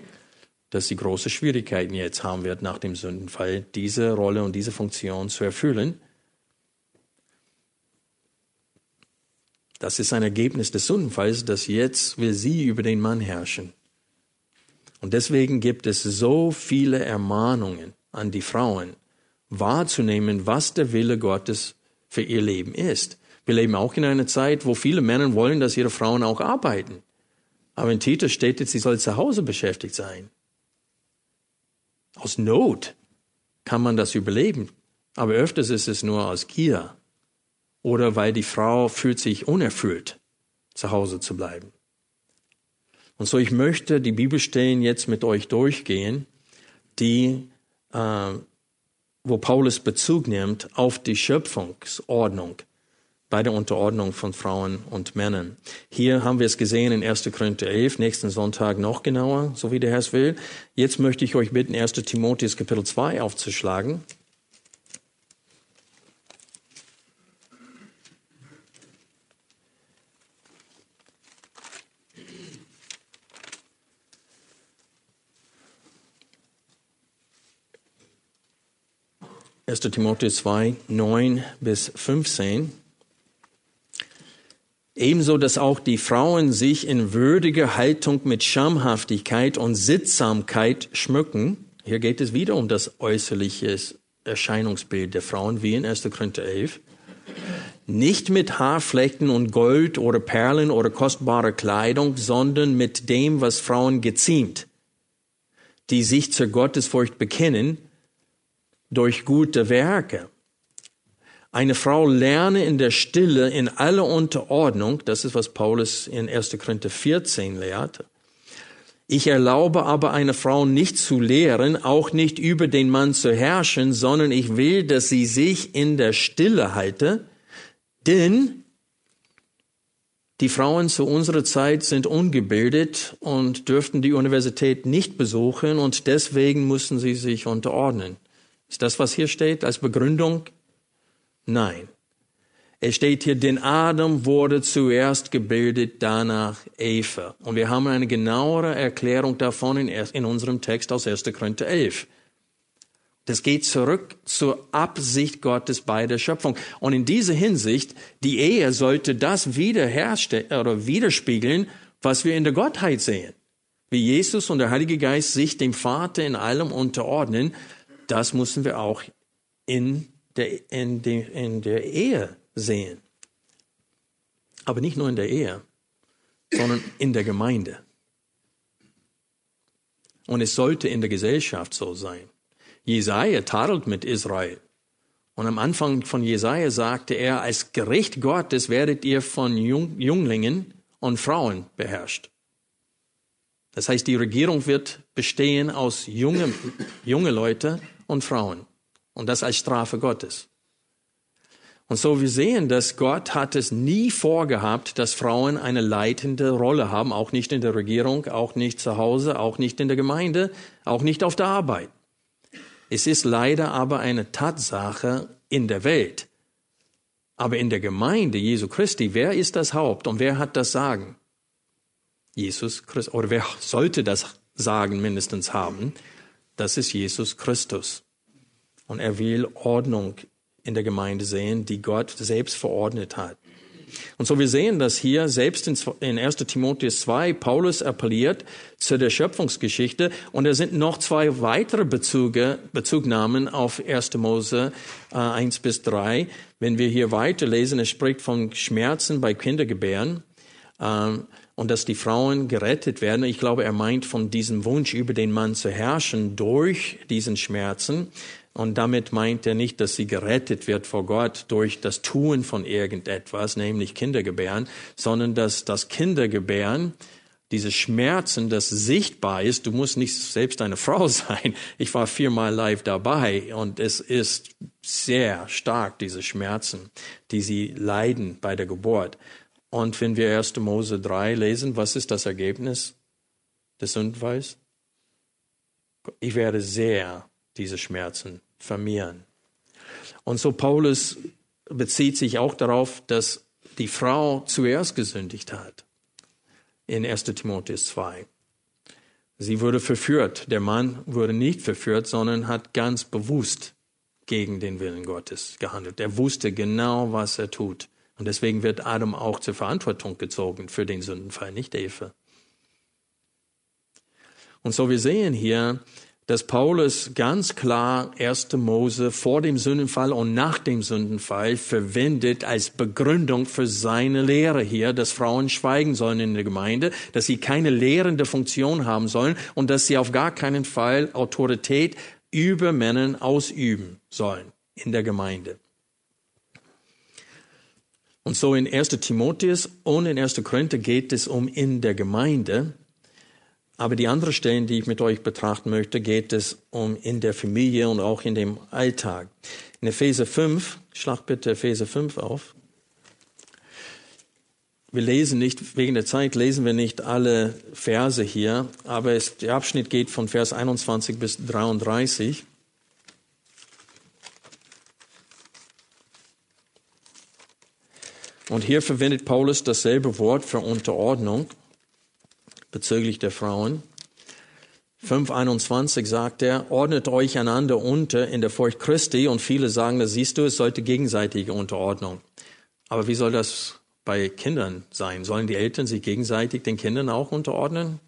dass sie große Schwierigkeiten jetzt haben wird nach dem Sündenfall, diese Rolle und diese Funktion zu erfüllen. Das ist ein Ergebnis des Sündenfalls, dass jetzt will sie über den Mann herrschen. Und deswegen gibt es so viele Ermahnungen an die Frauen, wahrzunehmen, was der Wille Gottes für ihr Leben ist. Wir leben auch in einer Zeit, wo viele Männer wollen, dass ihre Frauen auch arbeiten. Aber in Titus steht jetzt, sie soll zu Hause beschäftigt sein. Aus Not kann man das überleben, aber öfters ist es nur aus Gier oder weil die Frau fühlt sich unerfüllt, zu Hause zu bleiben. Und so ich möchte die Bibelstellen jetzt mit euch durchgehen, die, äh, wo Paulus Bezug nimmt auf die Schöpfungsordnung bei der Unterordnung von Frauen und Männern. Hier haben wir es gesehen in 1. Korinther 11, nächsten Sonntag noch genauer, so wie der Herr es will. Jetzt möchte ich euch bitten, 1. Timotheus Kapitel 2 aufzuschlagen. Erster Timotheus 2, 9 bis 15. Ebenso, dass auch die Frauen sich in würdiger Haltung mit Schamhaftigkeit und Sittsamkeit schmücken. Hier geht es wieder um das äußerliche Erscheinungsbild der Frauen, wie in 1. Korinther 11. Nicht mit Haarflechten und Gold oder Perlen oder kostbarer Kleidung, sondern mit dem, was Frauen geziemt, die sich zur Gottesfurcht bekennen, durch gute Werke. Eine Frau lerne in der Stille in aller Unterordnung, das ist, was Paulus in 1. Korinther 14 lehrt. Ich erlaube aber eine Frau nicht zu lehren, auch nicht über den Mann zu herrschen, sondern ich will, dass sie sich in der Stille halte, denn die Frauen zu unserer Zeit sind ungebildet und dürften die Universität nicht besuchen und deswegen müssen sie sich unterordnen. Ist das, was hier steht als Begründung? Nein. Es steht hier, denn Adam wurde zuerst gebildet, danach Eva. Und wir haben eine genauere Erklärung davon in, in unserem Text aus 1. Korinther 11. Das geht zurück zur Absicht Gottes bei der Schöpfung. Und in dieser Hinsicht, die Ehe sollte das wiederherstellen oder widerspiegeln, was wir in der Gottheit sehen. Wie Jesus und der Heilige Geist sich dem Vater in allem unterordnen, das müssen wir auch in der, in, de, in der Ehe sehen. Aber nicht nur in der Ehe, sondern in der Gemeinde. Und es sollte in der Gesellschaft so sein. Jesaja tadelt mit Israel. Und am Anfang von Jesaja sagte er, als Gericht Gottes werdet ihr von Junglingen und Frauen beherrscht. Das heißt, die Regierung wird bestehen aus junge, junge Leute und Frauen. Und das als Strafe Gottes. Und so wir sehen, dass Gott hat es nie vorgehabt, dass Frauen eine leitende Rolle haben, auch nicht in der Regierung, auch nicht zu Hause, auch nicht in der Gemeinde, auch nicht auf der Arbeit. Es ist leider aber eine Tatsache in der Welt. Aber in der Gemeinde Jesu Christi, wer ist das Haupt und wer hat das Sagen? Jesus Christus, oder wer sollte das Sagen mindestens haben? Das ist Jesus Christus. Und er will Ordnung in der Gemeinde sehen, die Gott selbst verordnet hat. Und so wir sehen dass hier selbst in 1 Timotheus 2 Paulus appelliert zu der Schöpfungsgeschichte und es sind noch zwei weitere Bezüge, Bezugnahmen auf 1. Mose äh, 1 bis 3. Wenn wir hier weiterlesen, es spricht von Schmerzen bei Kindergebären ähm, und dass die Frauen gerettet werden. Ich glaube, er meint von diesem Wunsch über den Mann zu herrschen durch diesen Schmerzen. Und damit meint er nicht, dass sie gerettet wird vor Gott durch das Tun von irgendetwas, nämlich Kindergebären, sondern dass das Kindergebären, diese Schmerzen, das sichtbar ist, du musst nicht selbst eine <laughs> Frau sein. Ich war viermal live dabei und es ist sehr stark, diese Schmerzen, die sie leiden bei der Geburt. Und wenn wir 1. Mose 3 lesen, was ist das Ergebnis des Sündenfalls? Ich werde sehr diese Schmerzen vermehren. Und so Paulus bezieht sich auch darauf, dass die Frau zuerst gesündigt hat. In 1 Timotheus 2. Sie wurde verführt. Der Mann wurde nicht verführt, sondern hat ganz bewusst gegen den Willen Gottes gehandelt. Er wusste genau, was er tut. Und deswegen wird Adam auch zur Verantwortung gezogen für den Sündenfall, nicht Eva. Und so wir sehen hier, dass Paulus ganz klar 1. Mose vor dem Sündenfall und nach dem Sündenfall verwendet als Begründung für seine Lehre hier, dass Frauen schweigen sollen in der Gemeinde, dass sie keine lehrende Funktion haben sollen und dass sie auf gar keinen Fall Autorität über Männern ausüben sollen in der Gemeinde. Und so in 1. Timotheus und in 1. Korinther geht es um in der Gemeinde. Aber die anderen Stellen, die ich mit euch betrachten möchte, geht es um in der Familie und auch in dem Alltag. In Epheser 5, schlag bitte Epheser 5 auf. Wir lesen nicht, wegen der Zeit lesen wir nicht alle Verse hier, aber es, der Abschnitt geht von Vers 21 bis 33. Und hier verwendet Paulus dasselbe Wort für Unterordnung bezüglich der Frauen. 5.21 sagt er, ordnet euch einander unter in der Furcht Christi und viele sagen, das siehst du, es sollte gegenseitige Unterordnung. Aber wie soll das bei Kindern sein? Sollen die Eltern sich gegenseitig den Kindern auch unterordnen?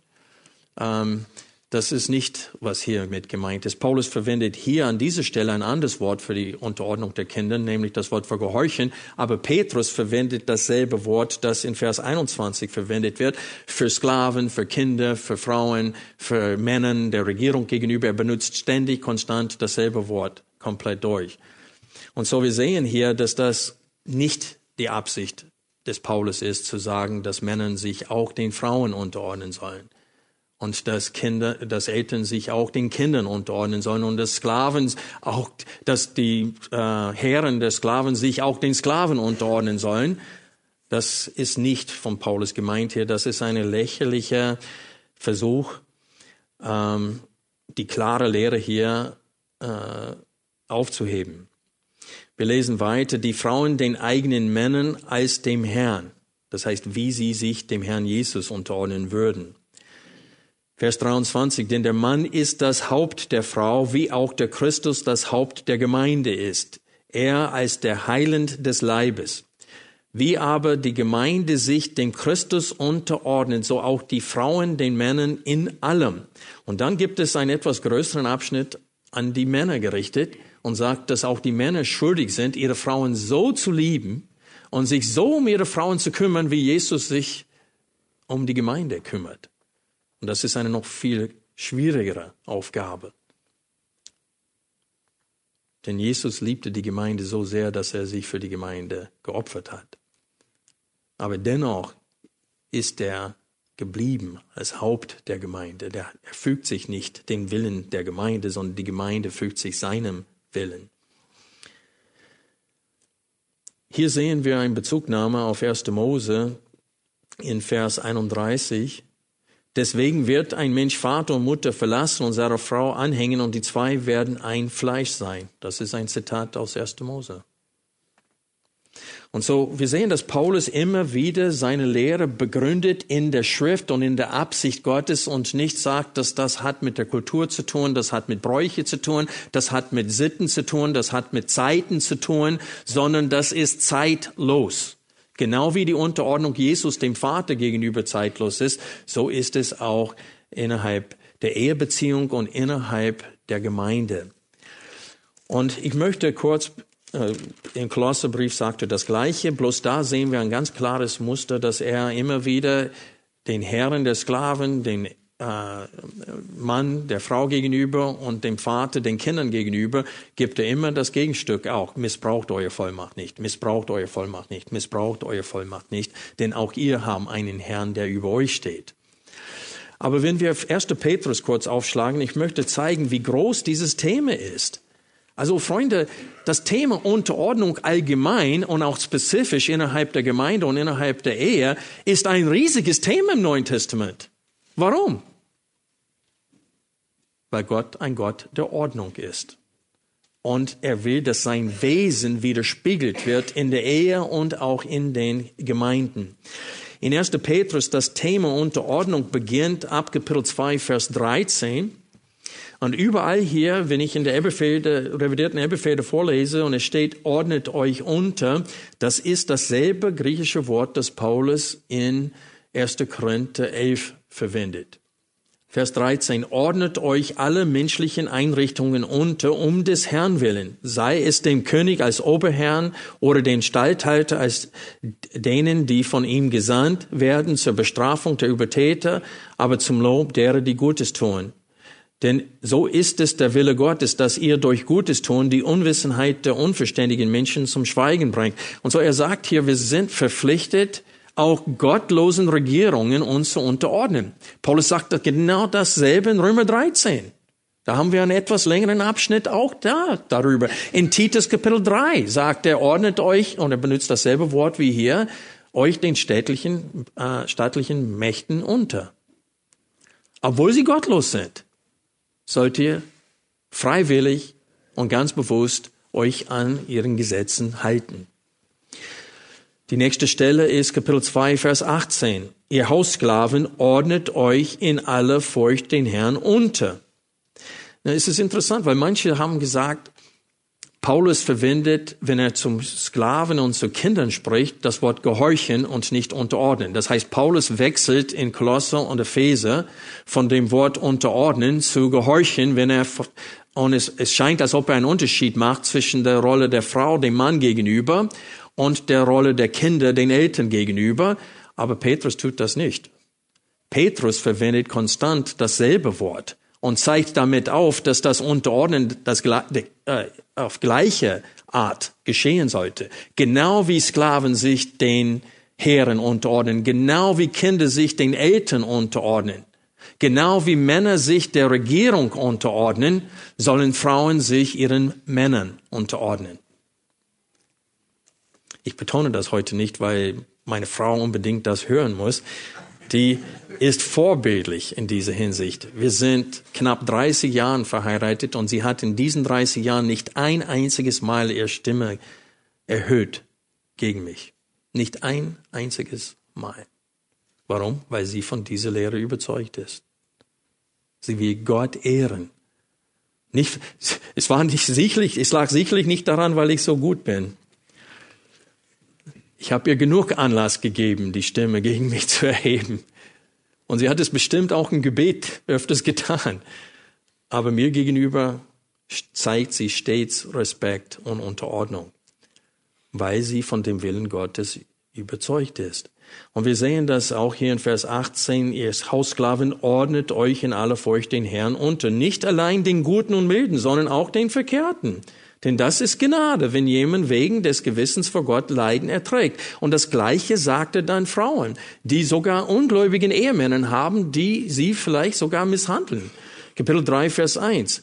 Ähm, das ist nicht, was hier mit gemeint ist. Paulus verwendet hier an dieser Stelle ein anderes Wort für die Unterordnung der Kinder, nämlich das Wort für Gehorchen. Aber Petrus verwendet dasselbe Wort, das in Vers 21 verwendet wird, für Sklaven, für Kinder, für Frauen, für Männer der Regierung gegenüber. Er benutzt ständig, konstant dasselbe Wort komplett durch. Und so wir sehen hier, dass das nicht die Absicht des Paulus ist, zu sagen, dass Männer sich auch den Frauen unterordnen sollen und dass Kinder, dass Eltern sich auch den Kindern unterordnen sollen und dass Sklaven auch, dass die äh, Herren der Sklaven sich auch den Sklaven unterordnen sollen. Das ist nicht von Paulus gemeint hier. Das ist ein lächerlicher Versuch, ähm, die klare Lehre hier äh, aufzuheben. Wir lesen weiter, die Frauen den eigenen Männern als dem Herrn. Das heißt, wie sie sich dem Herrn Jesus unterordnen würden. Vers 23, denn der Mann ist das Haupt der Frau, wie auch der Christus das Haupt der Gemeinde ist. Er als der Heiland des Leibes. Wie aber die Gemeinde sich dem Christus unterordnet, so auch die Frauen den Männern in allem. Und dann gibt es einen etwas größeren Abschnitt an die Männer gerichtet und sagt, dass auch die Männer schuldig sind, ihre Frauen so zu lieben und sich so um ihre Frauen zu kümmern, wie Jesus sich um die Gemeinde kümmert. Und das ist eine noch viel schwierigere Aufgabe. Denn Jesus liebte die Gemeinde so sehr, dass er sich für die Gemeinde geopfert hat. Aber dennoch ist er geblieben als Haupt der Gemeinde. Er fügt sich nicht den Willen der Gemeinde, sondern die Gemeinde fügt sich seinem Willen. Hier sehen wir eine Bezugnahme auf 1. Mose in Vers 31. Deswegen wird ein Mensch Vater und Mutter verlassen und seiner Frau anhängen und die zwei werden ein Fleisch sein. Das ist ein Zitat aus 1. Mose. Und so, wir sehen, dass Paulus immer wieder seine Lehre begründet in der Schrift und in der Absicht Gottes und nicht sagt, dass das hat mit der Kultur zu tun, das hat mit Bräuche zu tun, das hat mit Sitten zu tun, das hat mit Zeiten zu tun, sondern das ist zeitlos. Genau wie die Unterordnung Jesus dem Vater gegenüber zeitlos ist, so ist es auch innerhalb der Ehebeziehung und innerhalb der Gemeinde. Und ich möchte kurz äh, im Kolosserbrief sagte das Gleiche, bloß da sehen wir ein ganz klares Muster, dass er immer wieder den Herren der Sklaven, den Mann der Frau gegenüber und dem Vater den Kindern gegenüber gibt er immer das Gegenstück auch. Missbraucht eure Vollmacht nicht, missbraucht eure Vollmacht nicht, missbraucht eure Vollmacht nicht, denn auch ihr habt einen Herrn, der über euch steht. Aber wenn wir 1. Petrus kurz aufschlagen, ich möchte zeigen, wie groß dieses Thema ist. Also Freunde, das Thema Unterordnung allgemein und auch spezifisch innerhalb der Gemeinde und innerhalb der Ehe ist ein riesiges Thema im Neuen Testament. Warum? Weil Gott ein Gott der Ordnung ist. Und er will, dass sein Wesen widerspiegelt wird in der Ehe und auch in den Gemeinden. In 1. Petrus, das Thema Unterordnung beginnt ab Kapitel 2, Vers 13. Und überall hier, wenn ich in der Ebbefelde, revidierten Ebbefelde vorlese und es steht, ordnet euch unter, das ist dasselbe griechische Wort, das Paulus in 1. Korinther 11 verwendet. Vers 13, ordnet euch alle menschlichen Einrichtungen unter, um des Herrn willen, sei es dem König als Oberherrn oder den Stallhalter als denen, die von ihm gesandt werden zur Bestrafung der Übertäter, aber zum Lob derer, die Gutes tun. Denn so ist es der Wille Gottes, dass ihr durch Gutes tun die Unwissenheit der unverständigen Menschen zum Schweigen bringt. Und so er sagt hier, wir sind verpflichtet, auch gottlosen Regierungen uns zu unterordnen. Paulus sagt genau dasselbe in Römer 13. Da haben wir einen etwas längeren Abschnitt auch da darüber. In Titus Kapitel 3 sagt er, ordnet euch, und er benutzt dasselbe Wort wie hier, euch den städtlichen, äh, staatlichen Mächten unter. Obwohl sie gottlos sind sollt ihr freiwillig und ganz bewusst euch an ihren Gesetzen halten. Die nächste Stelle ist Kapitel 2, Vers 18. Ihr Haussklaven ordnet euch in aller Furcht den Herrn unter. Na, es ist interessant, weil manche haben gesagt, Paulus verwendet, wenn er zum Sklaven und zu Kindern spricht, das Wort gehorchen und nicht unterordnen. Das heißt, Paulus wechselt in Kolosser und Epheser von dem Wort unterordnen zu gehorchen, wenn er, und es, es scheint, als ob er einen Unterschied macht zwischen der Rolle der Frau dem Mann gegenüber und der Rolle der Kinder den Eltern gegenüber. Aber Petrus tut das nicht. Petrus verwendet konstant dasselbe Wort und zeigt damit auf, dass das Unterordnen das, äh, auf gleiche Art geschehen sollte. Genau wie Sklaven sich den Herren unterordnen, genau wie Kinder sich den Eltern unterordnen, genau wie Männer sich der Regierung unterordnen, sollen Frauen sich ihren Männern unterordnen. Ich betone das heute nicht, weil meine Frau unbedingt das hören muss. die ist vorbildlich in dieser Hinsicht. Wir sind knapp 30 Jahren verheiratet und sie hat in diesen 30 Jahren nicht ein einziges Mal ihre Stimme erhöht gegen mich. Nicht ein einziges Mal. Warum? Weil sie von dieser Lehre überzeugt ist. Sie will Gott ehren. Nicht, es war nicht sicherlich, es lag sicherlich nicht daran, weil ich so gut bin. Ich habe ihr genug Anlass gegeben, die Stimme gegen mich zu erheben. Und sie hat es bestimmt auch im Gebet öfters getan. Aber mir gegenüber zeigt sie stets Respekt und Unterordnung, weil sie von dem Willen Gottes überzeugt ist. Und wir sehen das auch hier in Vers 18, ihr Haussklaven ordnet euch in aller Furcht den Herrn unter, nicht allein den Guten und Milden, sondern auch den Verkehrten. Denn das ist Gnade, wenn jemand wegen des Gewissens vor Gott Leiden erträgt. Und das Gleiche sagte dann Frauen, die sogar ungläubigen Ehemännern haben, die sie vielleicht sogar misshandeln. Kapitel 3, Vers 1.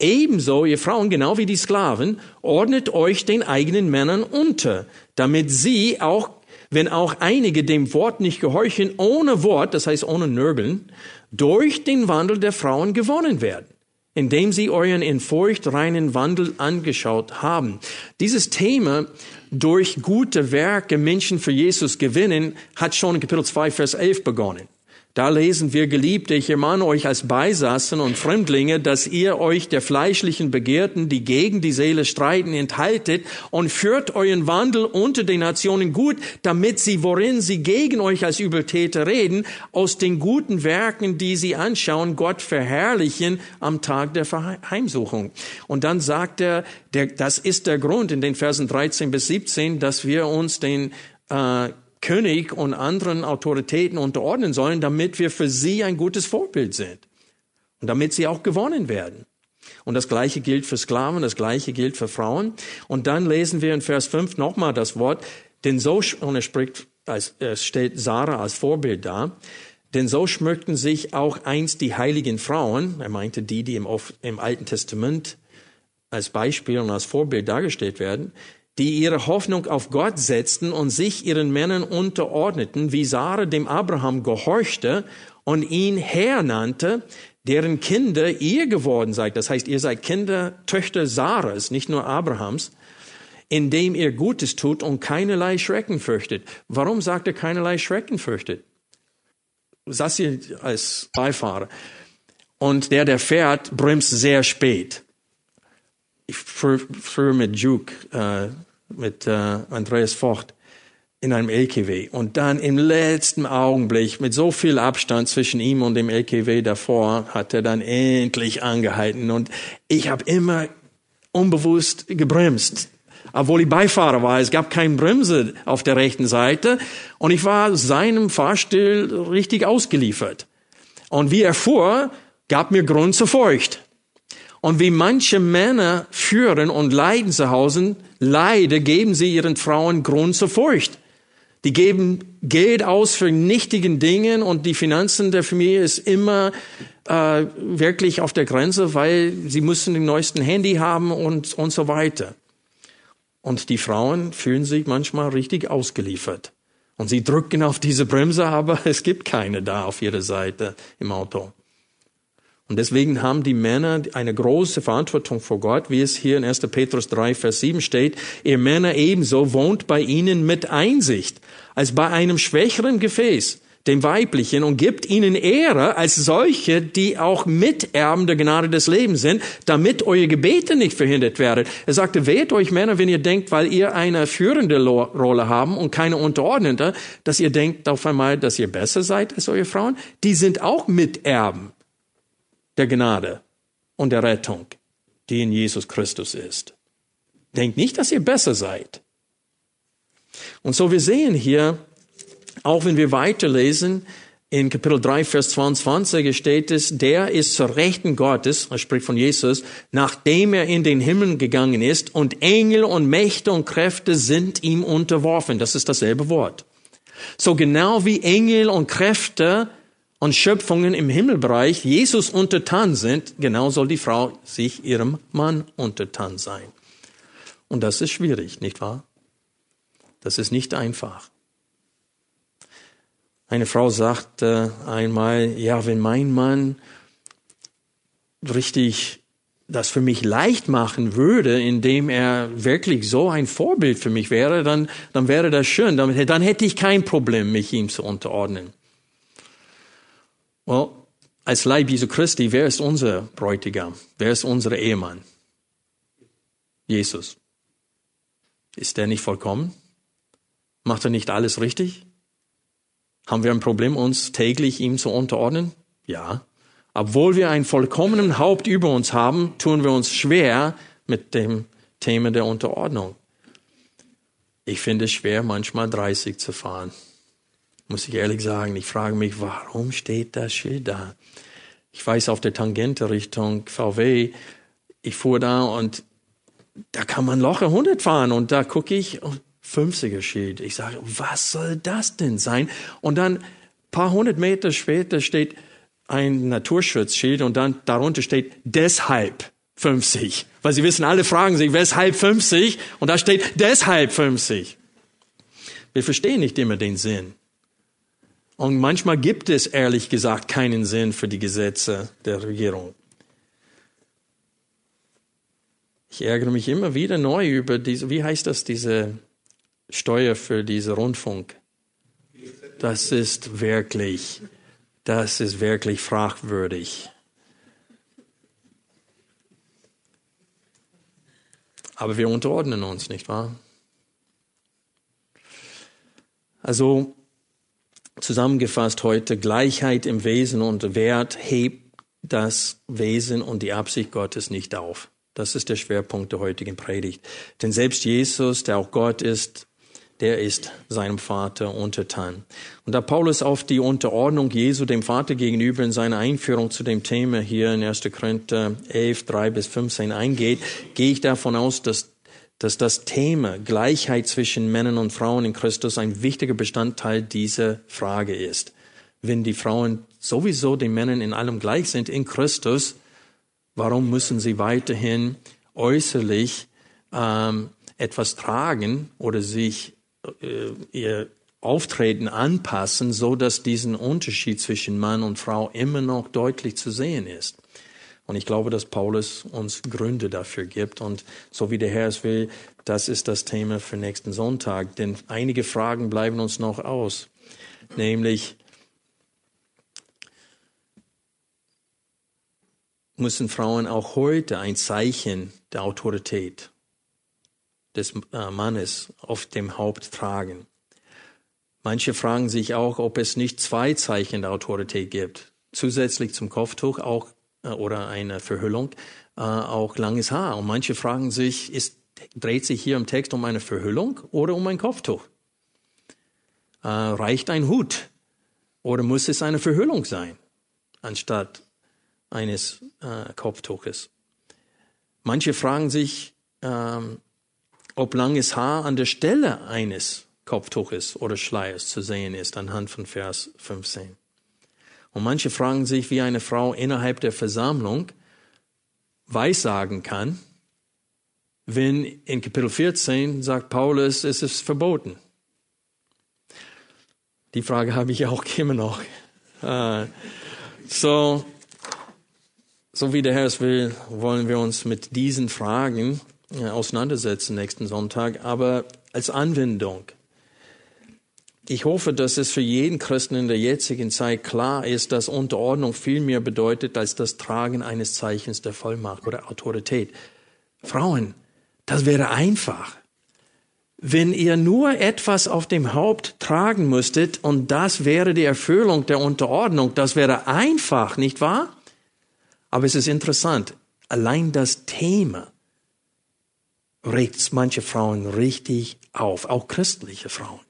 Ebenso, ihr Frauen, genau wie die Sklaven, ordnet euch den eigenen Männern unter, damit sie auch wenn auch einige dem Wort nicht gehorchen, ohne Wort, das heißt ohne Nörgeln, durch den Wandel der Frauen gewonnen werden, indem sie euren in Furcht reinen Wandel angeschaut haben. Dieses Thema, durch gute Werke Menschen für Jesus gewinnen, hat schon in Kapitel 2, Vers 11 begonnen. Da lesen wir, Geliebte, ich ermahne euch als Beisassen und Fremdlinge, dass ihr euch der fleischlichen Begehrten, die gegen die Seele streiten, enthaltet und führt euren Wandel unter den Nationen gut, damit sie, worin sie gegen euch als Übeltäter reden, aus den guten Werken, die sie anschauen, Gott verherrlichen am Tag der Heimsuchung. Und dann sagt er, der, das ist der Grund in den Versen 13 bis 17, dass wir uns den äh, König und anderen Autoritäten unterordnen sollen, damit wir für sie ein gutes Vorbild sind und damit sie auch gewonnen werden. Und das Gleiche gilt für Sklaven, das Gleiche gilt für Frauen. Und dann lesen wir in Vers 5 nochmal das Wort, denn so, und er spricht, als, es stellt Sarah als Vorbild dar, denn so schmückten sich auch einst die heiligen Frauen, er meinte die, die im, im Alten Testament als Beispiel und als Vorbild dargestellt werden, die ihre Hoffnung auf Gott setzten und sich ihren Männern unterordneten, wie Sarah dem Abraham gehorchte und ihn Herr nannte, deren Kinder ihr geworden seid. Das heißt, ihr seid Kinder, Töchter Sarahs, nicht nur Abrahams, indem ihr Gutes tut und keinerlei Schrecken fürchtet. Warum sagt er keinerlei Schrecken fürchtet? Saß ihr als Beifahrer. Und der, der fährt, bremst sehr spät ich fuhr mit Juke, äh, mit äh, Andreas Vocht in einem LKW und dann im letzten Augenblick mit so viel Abstand zwischen ihm und dem LKW davor hat er dann endlich angehalten und ich habe immer unbewusst gebremst, obwohl ich Beifahrer war. Es gab keine Bremse auf der rechten Seite und ich war seinem Fahrstil richtig ausgeliefert. Und wie er fuhr, gab mir Grund zur Furcht. Und wie manche Männer führen und leiden zu Hause, leider geben sie ihren Frauen Grund zur Furcht. Die geben Geld aus für nichtigen Dingen und die Finanzen der Familie ist immer äh, wirklich auf der Grenze, weil sie müssen den neuesten Handy haben und, und so weiter. Und die Frauen fühlen sich manchmal richtig ausgeliefert. Und sie drücken auf diese Bremse, aber <laughs> es gibt keine da auf ihrer Seite im Auto. Und deswegen haben die Männer eine große Verantwortung vor Gott, wie es hier in 1. Petrus 3, Vers 7 steht. Ihr Männer ebenso wohnt bei ihnen mit Einsicht, als bei einem schwächeren Gefäß, dem weiblichen, und gibt ihnen Ehre als solche, die auch Miterben der Gnade des Lebens sind, damit eure Gebete nicht verhindert werden. Er sagte, wählt euch Männer, wenn ihr denkt, weil ihr eine führende Rolle haben und keine unterordnete, dass ihr denkt auf einmal, dass ihr besser seid als eure Frauen. Die sind auch Miterben der Gnade und der Rettung, die in Jesus Christus ist. Denkt nicht, dass ihr besser seid. Und so wir sehen hier, auch wenn wir weiterlesen, in Kapitel 3, Vers 22 steht es, der ist zur Rechten Gottes, er spricht von Jesus, nachdem er in den Himmel gegangen ist und Engel und Mächte und Kräfte sind ihm unterworfen. Das ist dasselbe Wort. So genau wie Engel und Kräfte und Schöpfungen im Himmelbereich Jesus untertan sind, genau soll die Frau sich ihrem Mann untertan sein. Und das ist schwierig, nicht wahr? Das ist nicht einfach. Eine Frau sagte einmal, ja, wenn mein Mann richtig das für mich leicht machen würde, indem er wirklich so ein Vorbild für mich wäre, dann, dann wäre das schön. Dann, dann hätte ich kein Problem, mich ihm zu unterordnen. Well, als Leib Jesu Christi, wer ist unser Bräutigam? Wer ist unser Ehemann? Jesus. Ist der nicht vollkommen? Macht er nicht alles richtig? Haben wir ein Problem, uns täglich ihm zu unterordnen? Ja. Obwohl wir einen vollkommenen Haupt über uns haben, tun wir uns schwer mit dem Thema der Unterordnung. Ich finde es schwer, manchmal 30 zu fahren. Muss ich ehrlich sagen. Ich frage mich, warum steht das Schild da? Ich weiß auf der Tangente Richtung VW, ich fuhr da und da kann man locker 100 fahren und da gucke ich, 50er Schild. Ich sage, was soll das denn sein? Und dann paar hundert Meter später steht ein Naturschutzschild und dann darunter steht deshalb 50. Weil Sie wissen, alle fragen sich, weshalb 50? Und da steht deshalb 50. Wir verstehen nicht immer den Sinn. Und manchmal gibt es ehrlich gesagt keinen Sinn für die Gesetze der Regierung. Ich ärgere mich immer wieder neu über diese, wie heißt das, diese Steuer für diese Rundfunk. Das ist wirklich, das ist wirklich fragwürdig. Aber wir unterordnen uns, nicht wahr? Also zusammengefasst heute, Gleichheit im Wesen und Wert hebt das Wesen und die Absicht Gottes nicht auf. Das ist der Schwerpunkt der heutigen Predigt. Denn selbst Jesus, der auch Gott ist, der ist seinem Vater untertan. Und da Paulus auf die Unterordnung Jesu dem Vater gegenüber in seiner Einführung zu dem Thema hier in 1. Korinther 11, 3 bis 15 eingeht, gehe ich davon aus, dass, dass das Thema Gleichheit zwischen Männern und Frauen in Christus ein wichtiger Bestandteil dieser Frage ist. Wenn die Frauen sowieso den Männern in allem gleich sind in Christus, Warum müssen sie weiterhin äußerlich ähm, etwas tragen oder sich äh, ihr Auftreten anpassen, so dass diesen Unterschied zwischen Mann und Frau immer noch deutlich zu sehen ist? Und ich glaube, dass Paulus uns Gründe dafür gibt. Und so wie der Herr es will, das ist das Thema für nächsten Sonntag. Denn einige Fragen bleiben uns noch aus. Nämlich, müssen Frauen auch heute ein Zeichen der Autorität des äh, Mannes auf dem Haupt tragen. Manche fragen sich auch, ob es nicht zwei Zeichen der Autorität gibt. Zusätzlich zum Kopftuch auch oder eine Verhüllung äh, auch langes Haar. Und manche fragen sich, ist, dreht sich hier im Text um eine Verhüllung oder um ein Kopftuch? reicht ein Hut oder muss es eine Verhüllung sein, anstatt eines äh, Kopftuches. Manche fragen sich, ähm, ob langes Haar an der Stelle eines Kopftuches oder Schleiers zu sehen ist, anhand von Vers 15. Und manche fragen sich, wie eine Frau innerhalb der Versammlung weissagen kann, wenn in Kapitel 14 sagt Paulus, es ist verboten. Die Frage habe ich auch <laughs> immer noch. Uh, so, so wie der Herr es will, wollen wir uns mit diesen Fragen äh, auseinandersetzen nächsten Sonntag, aber als Anwendung. Ich hoffe, dass es für jeden Christen in der jetzigen Zeit klar ist, dass Unterordnung viel mehr bedeutet als das Tragen eines Zeichens der Vollmacht oder Autorität. Frauen, das wäre einfach. Wenn ihr nur etwas auf dem Haupt tragen müsstet und das wäre die Erfüllung der Unterordnung, das wäre einfach, nicht wahr? Aber es ist interessant, allein das Thema regt manche Frauen richtig auf, auch christliche Frauen.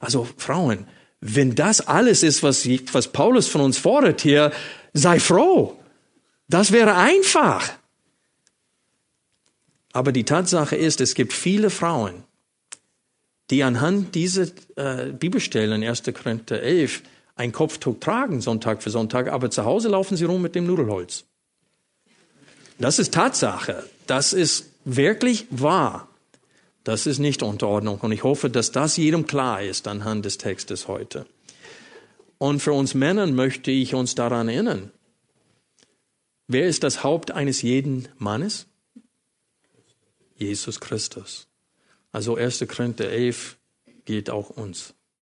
Also Frauen, wenn das alles ist, was, was Paulus von uns fordert hier, sei froh. Das wäre einfach. Aber die Tatsache ist, es gibt viele Frauen, die anhand dieser äh, Bibelstellen in 1. Korinther 11 ein Kopftuch tragen, Sonntag für Sonntag, aber zu Hause laufen sie rum mit dem Nudelholz. Das ist Tatsache. Das ist wirklich wahr. Das ist nicht Unterordnung. Und ich hoffe, dass das jedem klar ist anhand des Textes heute. Und für uns Männern möchte ich uns daran erinnern. Wer ist das Haupt eines jeden Mannes? Jesus Christus. Also 1. Korinther 11 gilt auch uns.